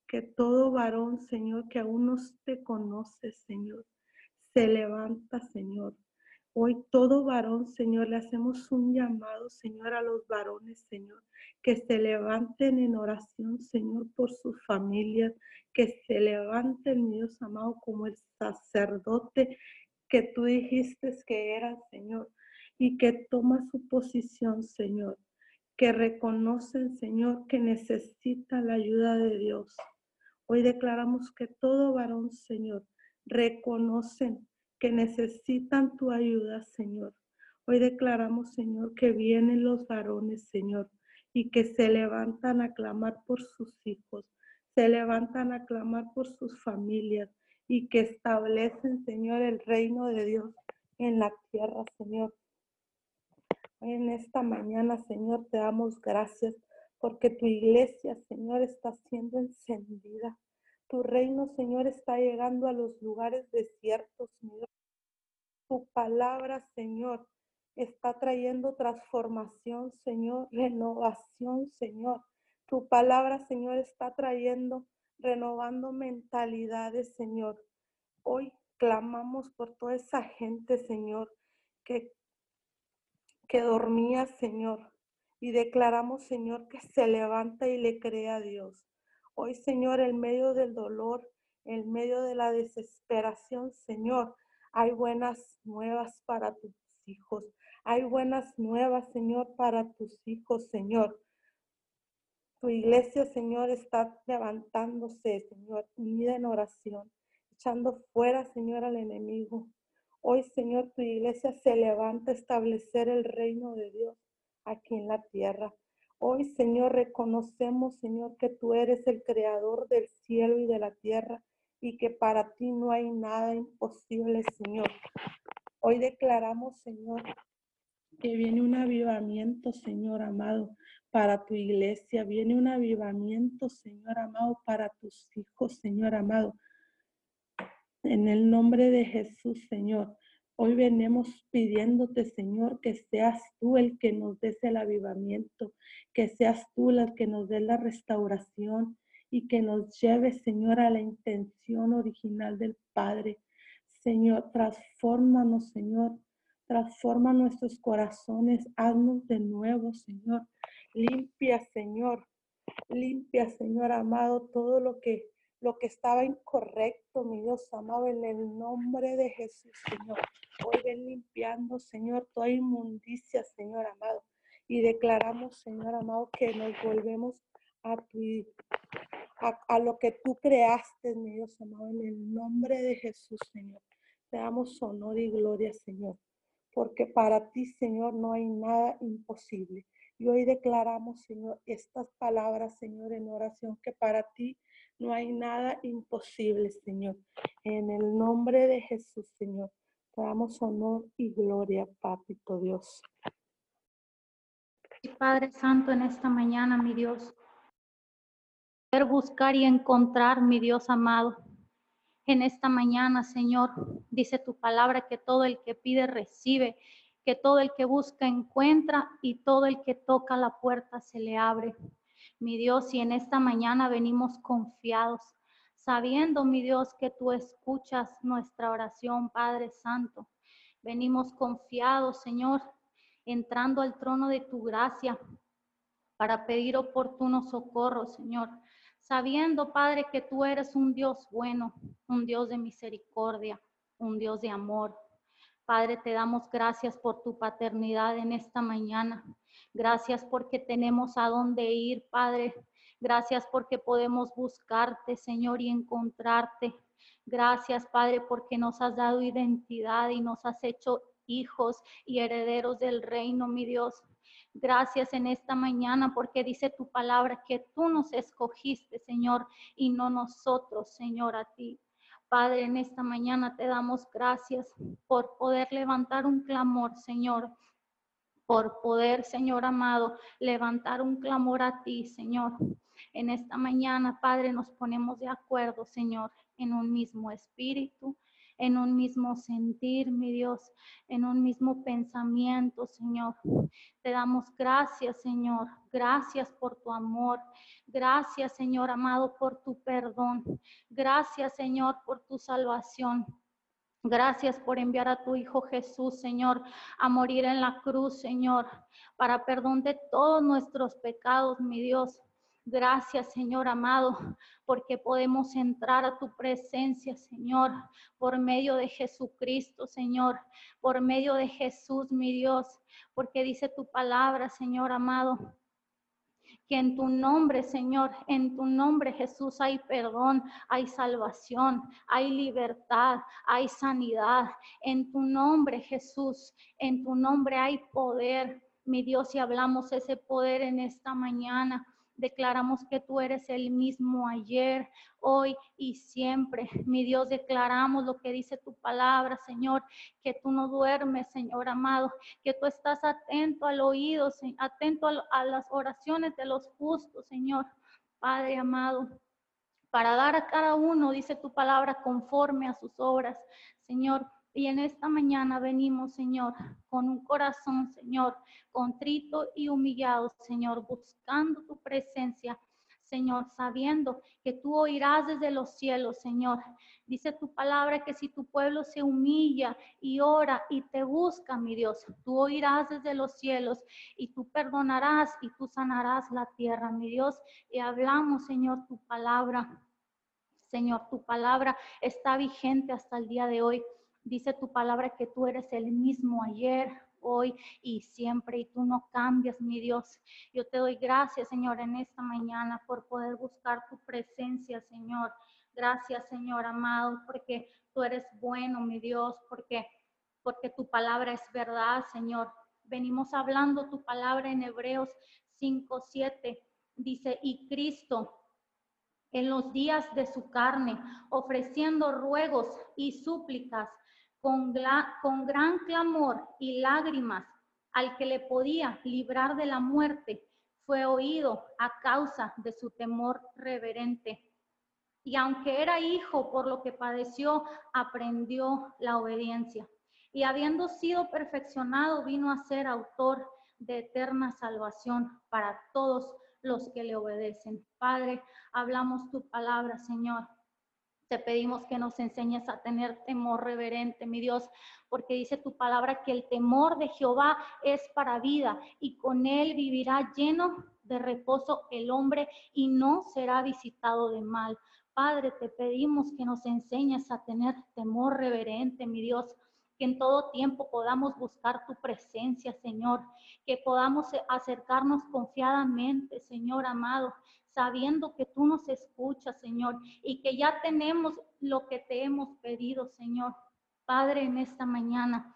que todo varón, Señor, que aún no te conoce, Señor, se levanta, Señor. Hoy todo varón, Señor, le hacemos un llamado, Señor, a los varones, Señor, que se levanten en oración, Señor, por sus familias, que se levanten, mi Dios amado, como el sacerdote que tú dijiste que era, Señor, y que toma su posición, Señor, que reconocen, Señor, que necesita la ayuda de Dios. Hoy declaramos que todo varón, Señor, reconocen que necesitan tu ayuda, Señor. Hoy declaramos, Señor, que vienen los varones, Señor, y que se levantan a clamar por sus hijos, se levantan a clamar por sus familias y que establecen, Señor, el reino de Dios en la tierra, Señor. En esta mañana, Señor, te damos gracias porque tu iglesia, Señor, está siendo encendida. Tu reino, Señor, está llegando a los lugares desiertos, Señor. Tu palabra, Señor, está trayendo transformación, Señor, renovación, Señor. Tu palabra, Señor, está trayendo, renovando mentalidades, Señor. Hoy clamamos por toda esa gente, Señor, que, que dormía, Señor, y declaramos, Señor, que se levanta y le cree a Dios. Hoy, Señor, en medio del dolor, en medio de la desesperación, Señor, hay buenas nuevas para tus hijos. Hay buenas nuevas, Señor, para tus hijos, Señor. Tu iglesia, Señor, está levantándose, Señor, unida en oración, echando fuera, Señor, al enemigo. Hoy, Señor, tu iglesia se levanta a establecer el reino de Dios aquí en la tierra. Hoy, Señor, reconocemos, Señor, que tú eres el creador del cielo y de la tierra y que para ti no hay nada imposible, Señor. Hoy declaramos, Señor, que viene un avivamiento, Señor amado, para tu iglesia. Viene un avivamiento, Señor amado, para tus hijos, Señor amado. En el nombre de Jesús, Señor. Hoy venimos pidiéndote, Señor, que seas tú el que nos des el avivamiento, que seas tú el que nos dé la restauración y que nos lleve, Señor, a la intención original del Padre. Señor, transfórmanos, Señor, transforma nuestros corazones, haznos de nuevo, Señor. Limpia, Señor, limpia, Señor amado, todo lo que lo que estaba incorrecto, mi Dios amado, en el nombre de Jesús, Señor. Hoy ven limpiando, Señor, toda inmundicia, Señor amado. Y declaramos, Señor amado, que nos volvemos a, a, lo que tú creaste, mi Dios amado, en el nombre de Jesús, Señor. Te damos honor y gloria, Señor, porque para ti, Señor, no hay nada imposible. Y hoy declaramos, Señor, estas palabras, Señor, en oración, que para ti no hay nada imposible, Señor. En el nombre de Jesús, Señor, te damos honor y gloria, Papito Dios. Padre Santo, en esta mañana, mi Dios, poder buscar y encontrar, mi Dios amado. En esta mañana, Señor, dice tu palabra que todo el que pide recibe, que todo el que busca encuentra y todo el que toca la puerta se le abre mi Dios, y en esta mañana venimos confiados, sabiendo, mi Dios, que tú escuchas nuestra oración, Padre Santo. Venimos confiados, Señor, entrando al trono de tu gracia para pedir oportuno socorro, Señor, sabiendo, Padre, que tú eres un Dios bueno, un Dios de misericordia, un Dios de amor. Padre, te damos gracias por tu paternidad en esta mañana. Gracias porque tenemos a dónde ir, Padre. Gracias porque podemos buscarte, Señor, y encontrarte. Gracias, Padre, porque nos has dado identidad y nos has hecho hijos y herederos del reino, mi Dios. Gracias en esta mañana porque dice tu palabra que tú nos escogiste, Señor, y no nosotros, Señor, a ti. Padre, en esta mañana te damos gracias por poder levantar un clamor, Señor, por poder, Señor amado, levantar un clamor a ti, Señor. En esta mañana, Padre, nos ponemos de acuerdo, Señor, en un mismo espíritu, en un mismo sentir, mi Dios, en un mismo pensamiento, Señor. Te damos gracias, Señor. Gracias por tu amor. Gracias, Señor amado, por tu perdón. Gracias, Señor, por tu salvación. Gracias por enviar a tu Hijo Jesús, Señor, a morir en la cruz, Señor, para perdón de todos nuestros pecados, mi Dios. Gracias, Señor amado, porque podemos entrar a tu presencia, Señor, por medio de Jesucristo, Señor, por medio de Jesús, mi Dios, porque dice tu palabra, Señor amado, que en tu nombre, Señor, en tu nombre, Jesús, hay perdón, hay salvación, hay libertad, hay sanidad. En tu nombre, Jesús, en tu nombre hay poder. Mi Dios, y hablamos ese poder en esta mañana. Declaramos que tú eres el mismo ayer, hoy y siempre. Mi Dios, declaramos lo que dice tu palabra, Señor, que tú no duermes, Señor amado, que tú estás atento al oído, atento a las oraciones de los justos, Señor. Padre amado, para dar a cada uno, dice tu palabra, conforme a sus obras. Señor, y en esta mañana venimos, Señor, con un corazón, Señor, contrito y humillado, Señor, buscando tu presencia. Señor, sabiendo que tú oirás desde los cielos, Señor. Dice tu palabra que si tu pueblo se humilla y ora y te busca, mi Dios, tú oirás desde los cielos y tú perdonarás y tú sanarás la tierra, mi Dios. Y hablamos, Señor, tu palabra. Señor, tu palabra está vigente hasta el día de hoy. Dice tu palabra que tú eres el mismo ayer, hoy y siempre y tú no cambias, mi Dios. Yo te doy gracias, Señor, en esta mañana por poder buscar tu presencia, Señor. Gracias, Señor amado, porque tú eres bueno, mi Dios, porque porque tu palabra es verdad, Señor. Venimos hablando tu palabra en Hebreos 5, 7. Dice, y Cristo en los días de su carne, ofreciendo ruegos y súplicas con, gran clamor y lágrimas al que le podía librar de la muerte, fue oído a causa de su temor reverente. Y aunque era hijo por lo que padeció, aprendió la obediencia. Y habiendo sido perfeccionado, vino a ser autor de eterna salvación para todos los que le obedecen. Padre, hablamos tu palabra, Señor. Te pedimos que nos enseñes a tener temor reverente, mi Dios, porque dice tu palabra que el temor de Jehová es para vida y con él vivirá lleno de reposo el hombre y no será visitado de mal. Padre, te pedimos que nos enseñes a tener temor reverente, mi Dios, que en todo tiempo podamos buscar tu presencia, Señor, que podamos acercarnos confiadamente, Señor amado, sabiendo que tú nos escuchas, Señor, y que ya tenemos lo que te hemos pedido, Señor. Padre, en esta mañana.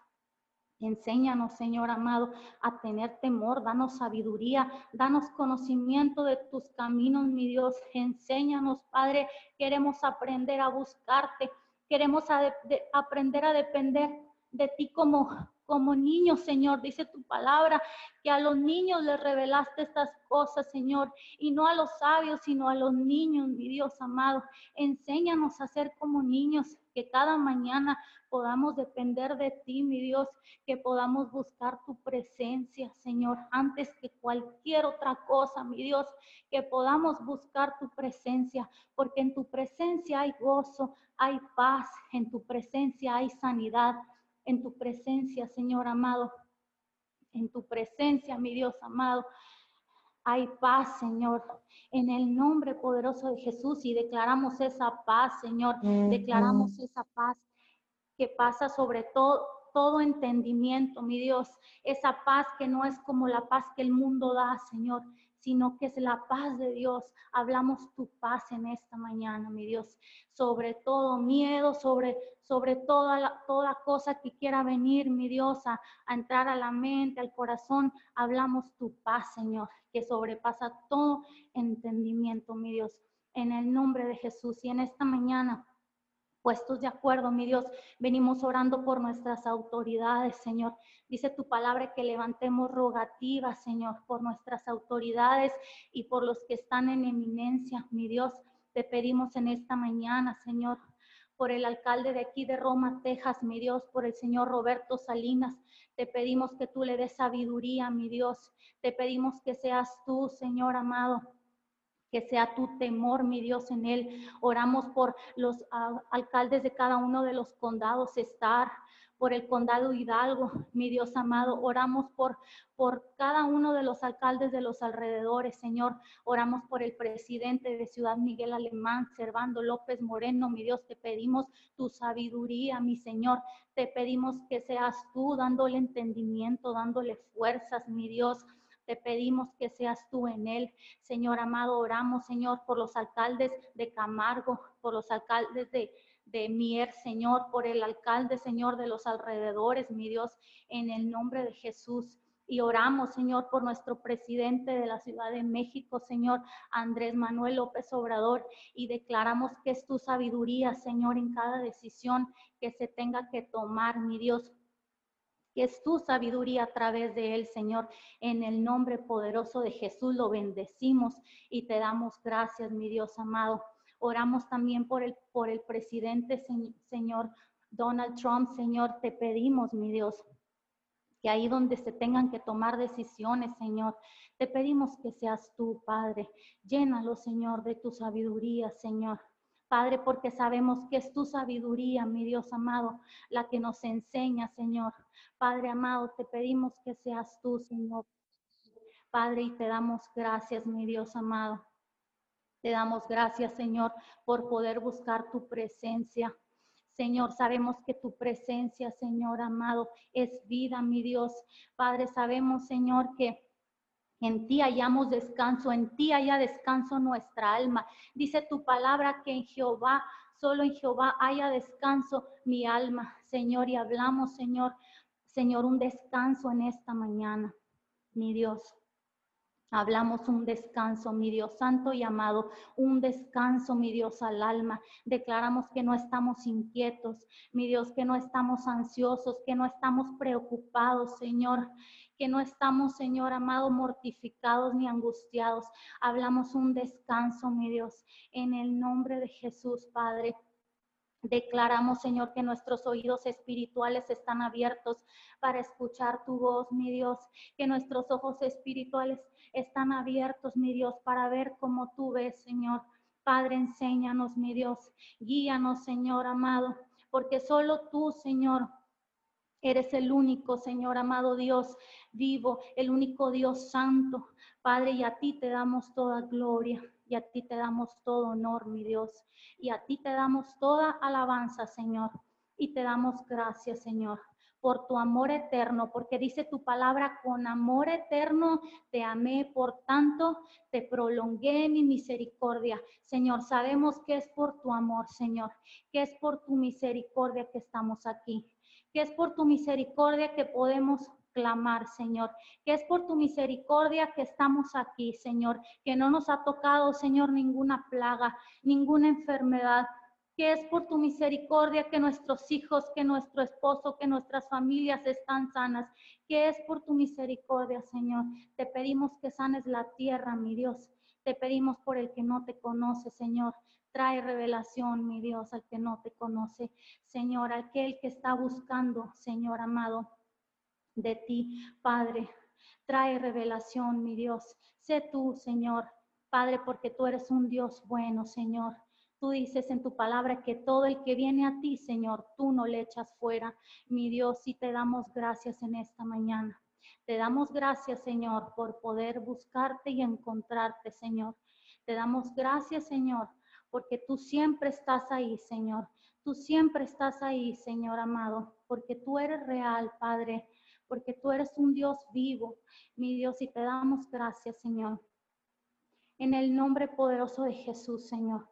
Enséñanos, Señor amado, a tener temor, danos sabiduría, danos conocimiento de tus caminos, mi Dios. Enséñanos, Padre, queremos aprender a buscarte, queremos aprender a depender de ti como, como niños, Señor. Dice tu palabra que a los niños les revelaste estas cosas, Señor, y no a los sabios, sino a los niños, mi Dios amado. Enséñanos a ser como niños, que cada mañana podamos depender de ti, mi Dios, que podamos buscar tu presencia, Señor, antes que cualquier otra cosa, mi Dios, que podamos buscar tu presencia, porque en tu presencia hay gozo, hay paz, en tu presencia hay sanidad, en tu presencia, Señor amado. En tu presencia, mi Dios amado. Hay paz, Señor, en el nombre poderoso de Jesús y declaramos esa paz, Señor. Declaramos esa paz que pasa sobre todo todo entendimiento, mi Dios, esa paz que no es como la paz que el mundo da, Señor, sino que es la paz de Dios. Hablamos tu paz en esta mañana, mi Dios, sobre todo miedo, sobre, sobre toda, toda cosa que quiera venir, mi Dios, a, a entrar a la mente, al corazón. Hablamos tu paz, Señor, que sobrepasa todo entendimiento, mi Dios, en el nombre de Jesús. Y en esta mañana puestos de acuerdo, mi Dios. Venimos orando por nuestras autoridades, Señor. Dice tu palabra que levantemos rogativas, Señor, por nuestras autoridades y por los que están en eminencia, mi Dios. Te pedimos en esta mañana, Señor, por el alcalde de aquí de Roma, Texas, mi Dios, por el señor Roberto Salinas. Te pedimos que tú le des sabiduría, mi Dios. Te pedimos que seas tú, Señor amado, que sea tu temor, mi Dios, en él. Oramos por los ah, alcaldes de cada uno de los condados, estar por el condado Hidalgo, mi Dios amado. Oramos por, por cada uno de los alcaldes de los alrededores, Señor. Oramos por el presidente de Ciudad Miguel Alemán, Servando López Moreno, mi Dios. Te pedimos tu sabiduría, mi Señor. Te pedimos que seas tú dándole entendimiento, dándole fuerzas, mi Dios. Te pedimos que seas tú en él. Señor amado, oramos, Señor, por los alcaldes de Camargo, por los alcaldes de, de Mier, Señor, por el alcalde, Señor, de los alrededores, mi Dios, en el nombre de Jesús. Y oramos, Señor, por nuestro presidente de la Ciudad de México, Señor, Andrés Manuel López Obrador, y declaramos que es tu sabiduría, Señor, en cada decisión que se tenga que tomar, mi Dios que es tu sabiduría a través de él, Señor. En el nombre poderoso de Jesús lo bendecimos y te damos gracias, mi Dios amado. Oramos también por el, por el presidente, Señor Donald Trump, Señor, te pedimos, mi Dios, que ahí donde se tengan que tomar decisiones, Señor, te pedimos que seas tú, Padre. Llénalo, Señor, de tu sabiduría, Señor. Padre, porque sabemos que es tu sabiduría, mi Dios amado, la que nos enseña, Señor. Padre amado, te pedimos que seas tú, Señor. Padre, y te damos gracias, mi Dios amado. Te damos gracias, Señor, por poder buscar tu presencia. Señor, sabemos que tu presencia, Señor amado, es vida, mi Dios. Padre, sabemos, Señor, que en ti hallamos descanso, en ti haya descanso nuestra alma. Dice tu palabra que en Jehová, solo en Jehová haya descanso mi alma, Señor. Y hablamos, Señor, Señor, un descanso en esta mañana, mi Dios. Hablamos un descanso, mi Dios santo y amado, un descanso, mi Dios, al alma. Declaramos que no estamos inquietos, mi Dios, que no estamos ansiosos, que no estamos preocupados, Señor, que no estamos, Señor amado, mortificados ni angustiados. Hablamos un descanso, mi Dios, en el nombre de Jesús, Padre. Declaramos, Señor, que nuestros oídos espirituales están abiertos para escuchar tu voz, mi Dios, que nuestros ojos espirituales están abiertos, mi Dios, para ver como tú ves, Señor. Padre, enséñanos, mi Dios, guíanos, Señor amado, porque solo tú, Señor, Eres el único, Señor amado Dios vivo, el único Dios santo. Padre, y a ti te damos toda gloria y a ti te damos todo honor, mi Dios. Y a ti te damos toda alabanza, Señor. Y te damos gracias, Señor por tu amor eterno, porque dice tu palabra, con amor eterno te amé, por tanto te prolongué mi misericordia. Señor, sabemos que es por tu amor, Señor, que es por tu misericordia que estamos aquí, que es por tu misericordia que podemos clamar, Señor, que es por tu misericordia que estamos aquí, Señor, que no nos ha tocado, Señor, ninguna plaga, ninguna enfermedad, que es por tu misericordia que nuestros hijos, que nuestro esposo, que nuestras familias están sanas, que es por tu misericordia, Señor. Te pedimos que sanes la tierra, mi Dios. Te pedimos por el que no te conoce, Señor. Trae revelación, mi Dios, al que no te conoce. Señor, aquel que está buscando, Señor amado, de ti, Padre. Trae revelación, mi Dios. Sé tú, Señor, Padre, porque tú eres un Dios bueno, Señor. Tú dices en tu palabra que todo el que viene a ti, Señor, tú no le echas fuera. Mi Dios, y te damos gracias en esta mañana. Te damos gracias, Señor, por poder buscarte y encontrarte, Señor. Te damos gracias, Señor, porque tú siempre estás ahí, Señor. Tú siempre estás ahí, Señor amado, porque tú eres real, Padre, porque tú eres un Dios vivo, mi Dios, y te damos gracias, Señor. En el nombre poderoso de Jesús, Señor.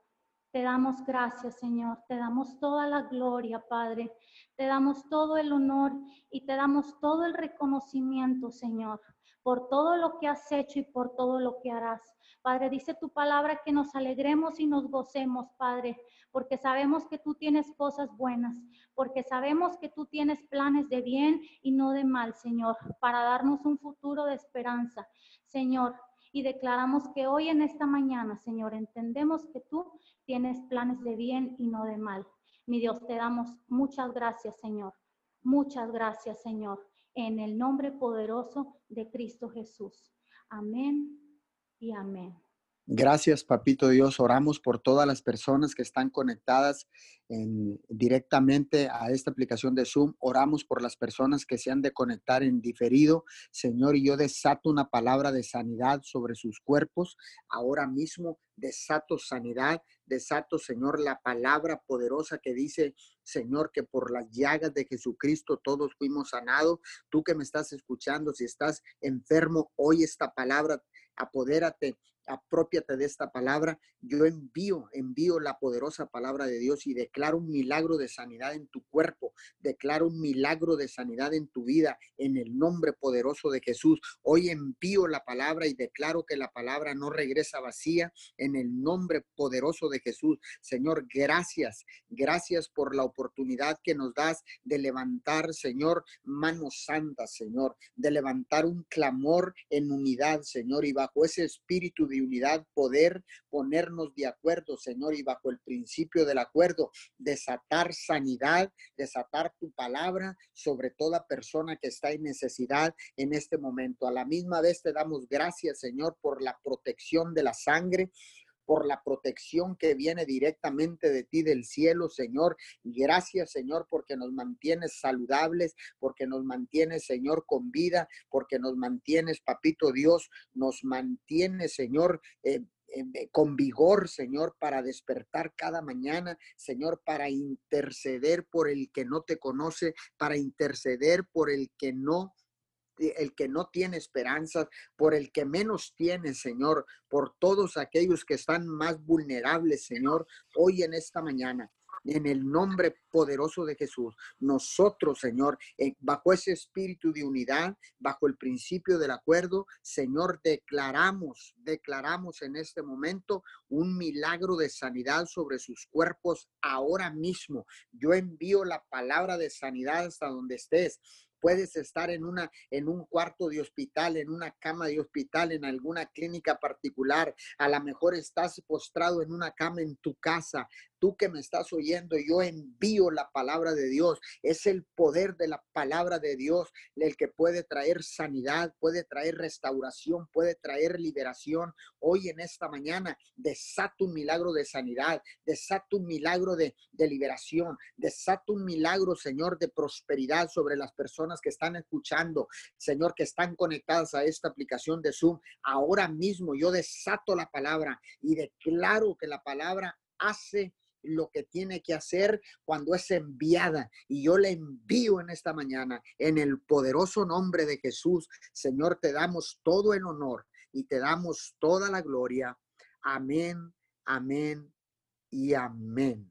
Te damos gracias, Señor. Te damos toda la gloria, Padre. Te damos todo el honor y te damos todo el reconocimiento, Señor, por todo lo que has hecho y por todo lo que harás. Padre, dice tu palabra que nos alegremos y nos gocemos, Padre, porque sabemos que tú tienes cosas buenas, porque sabemos que tú tienes planes de bien y no de mal, Señor, para darnos un futuro de esperanza. Señor, y declaramos que hoy en esta mañana, Señor, entendemos que tú tienes planes de bien y no de mal. Mi Dios, te damos muchas gracias, Señor. Muchas gracias, Señor. En el nombre poderoso de Cristo Jesús. Amén y amén. Gracias, Papito Dios. Oramos por todas las personas que están conectadas directamente a esta aplicación de Zoom. Oramos por las personas que se han de conectar en diferido. Señor, y yo desato una palabra de sanidad sobre sus cuerpos. Ahora mismo desato sanidad, desato, Señor, la palabra poderosa que dice, Señor, que por las llagas de Jesucristo todos fuimos sanados. Tú que me estás escuchando, si estás enfermo, hoy esta palabra, apodérate apropiate de esta palabra. Yo envío, envío la poderosa palabra de Dios y declaro un milagro de sanidad en tu cuerpo, declaro un milagro de sanidad en tu vida, en el nombre poderoso de Jesús. Hoy envío la palabra y declaro que la palabra no regresa vacía, en el nombre poderoso de Jesús. Señor, gracias, gracias por la oportunidad que nos das de levantar, Señor, manos santas, Señor, de levantar un clamor en unidad, Señor, y bajo ese espíritu de unidad poder ponernos de acuerdo, Señor, y bajo el principio del acuerdo, desatar sanidad, desatar tu palabra sobre toda persona que está en necesidad en este momento. A la misma vez te damos gracias, Señor, por la protección de la sangre por la protección que viene directamente de ti del cielo, Señor. Gracias, Señor, porque nos mantienes saludables, porque nos mantienes, Señor, con vida, porque nos mantienes, Papito Dios, nos mantienes, Señor. Eh, eh, con vigor, Señor, para despertar cada mañana, Señor, para interceder por el que no te conoce, para interceder por el que no el que no tiene esperanzas, por el que menos tiene, Señor, por todos aquellos que están más vulnerables, Señor, hoy en esta mañana. En el nombre poderoso de Jesús, nosotros, Señor, eh, bajo ese espíritu de unidad, bajo el principio del acuerdo, Señor, declaramos, declaramos en este momento un milagro de sanidad sobre sus cuerpos ahora mismo. Yo envío la palabra de sanidad hasta donde estés Puedes estar en, una, en un cuarto de hospital, en una cama de hospital, en alguna clínica particular. A lo mejor estás postrado en una cama en tu casa tú que me estás oyendo, yo envío la palabra de Dios. Es el poder de la palabra de Dios el que puede traer sanidad, puede traer restauración, puede traer liberación. Hoy en esta mañana desato un milagro de sanidad, desato un milagro de, de liberación, desato un milagro, Señor, de prosperidad sobre las personas que están escuchando, Señor, que están conectadas a esta aplicación de Zoom. Ahora mismo yo desato la palabra y declaro que la palabra hace lo que tiene que hacer cuando es enviada. Y yo le envío en esta mañana, en el poderoso nombre de Jesús. Señor, te damos todo el honor y te damos toda la gloria. Amén, amén y amén.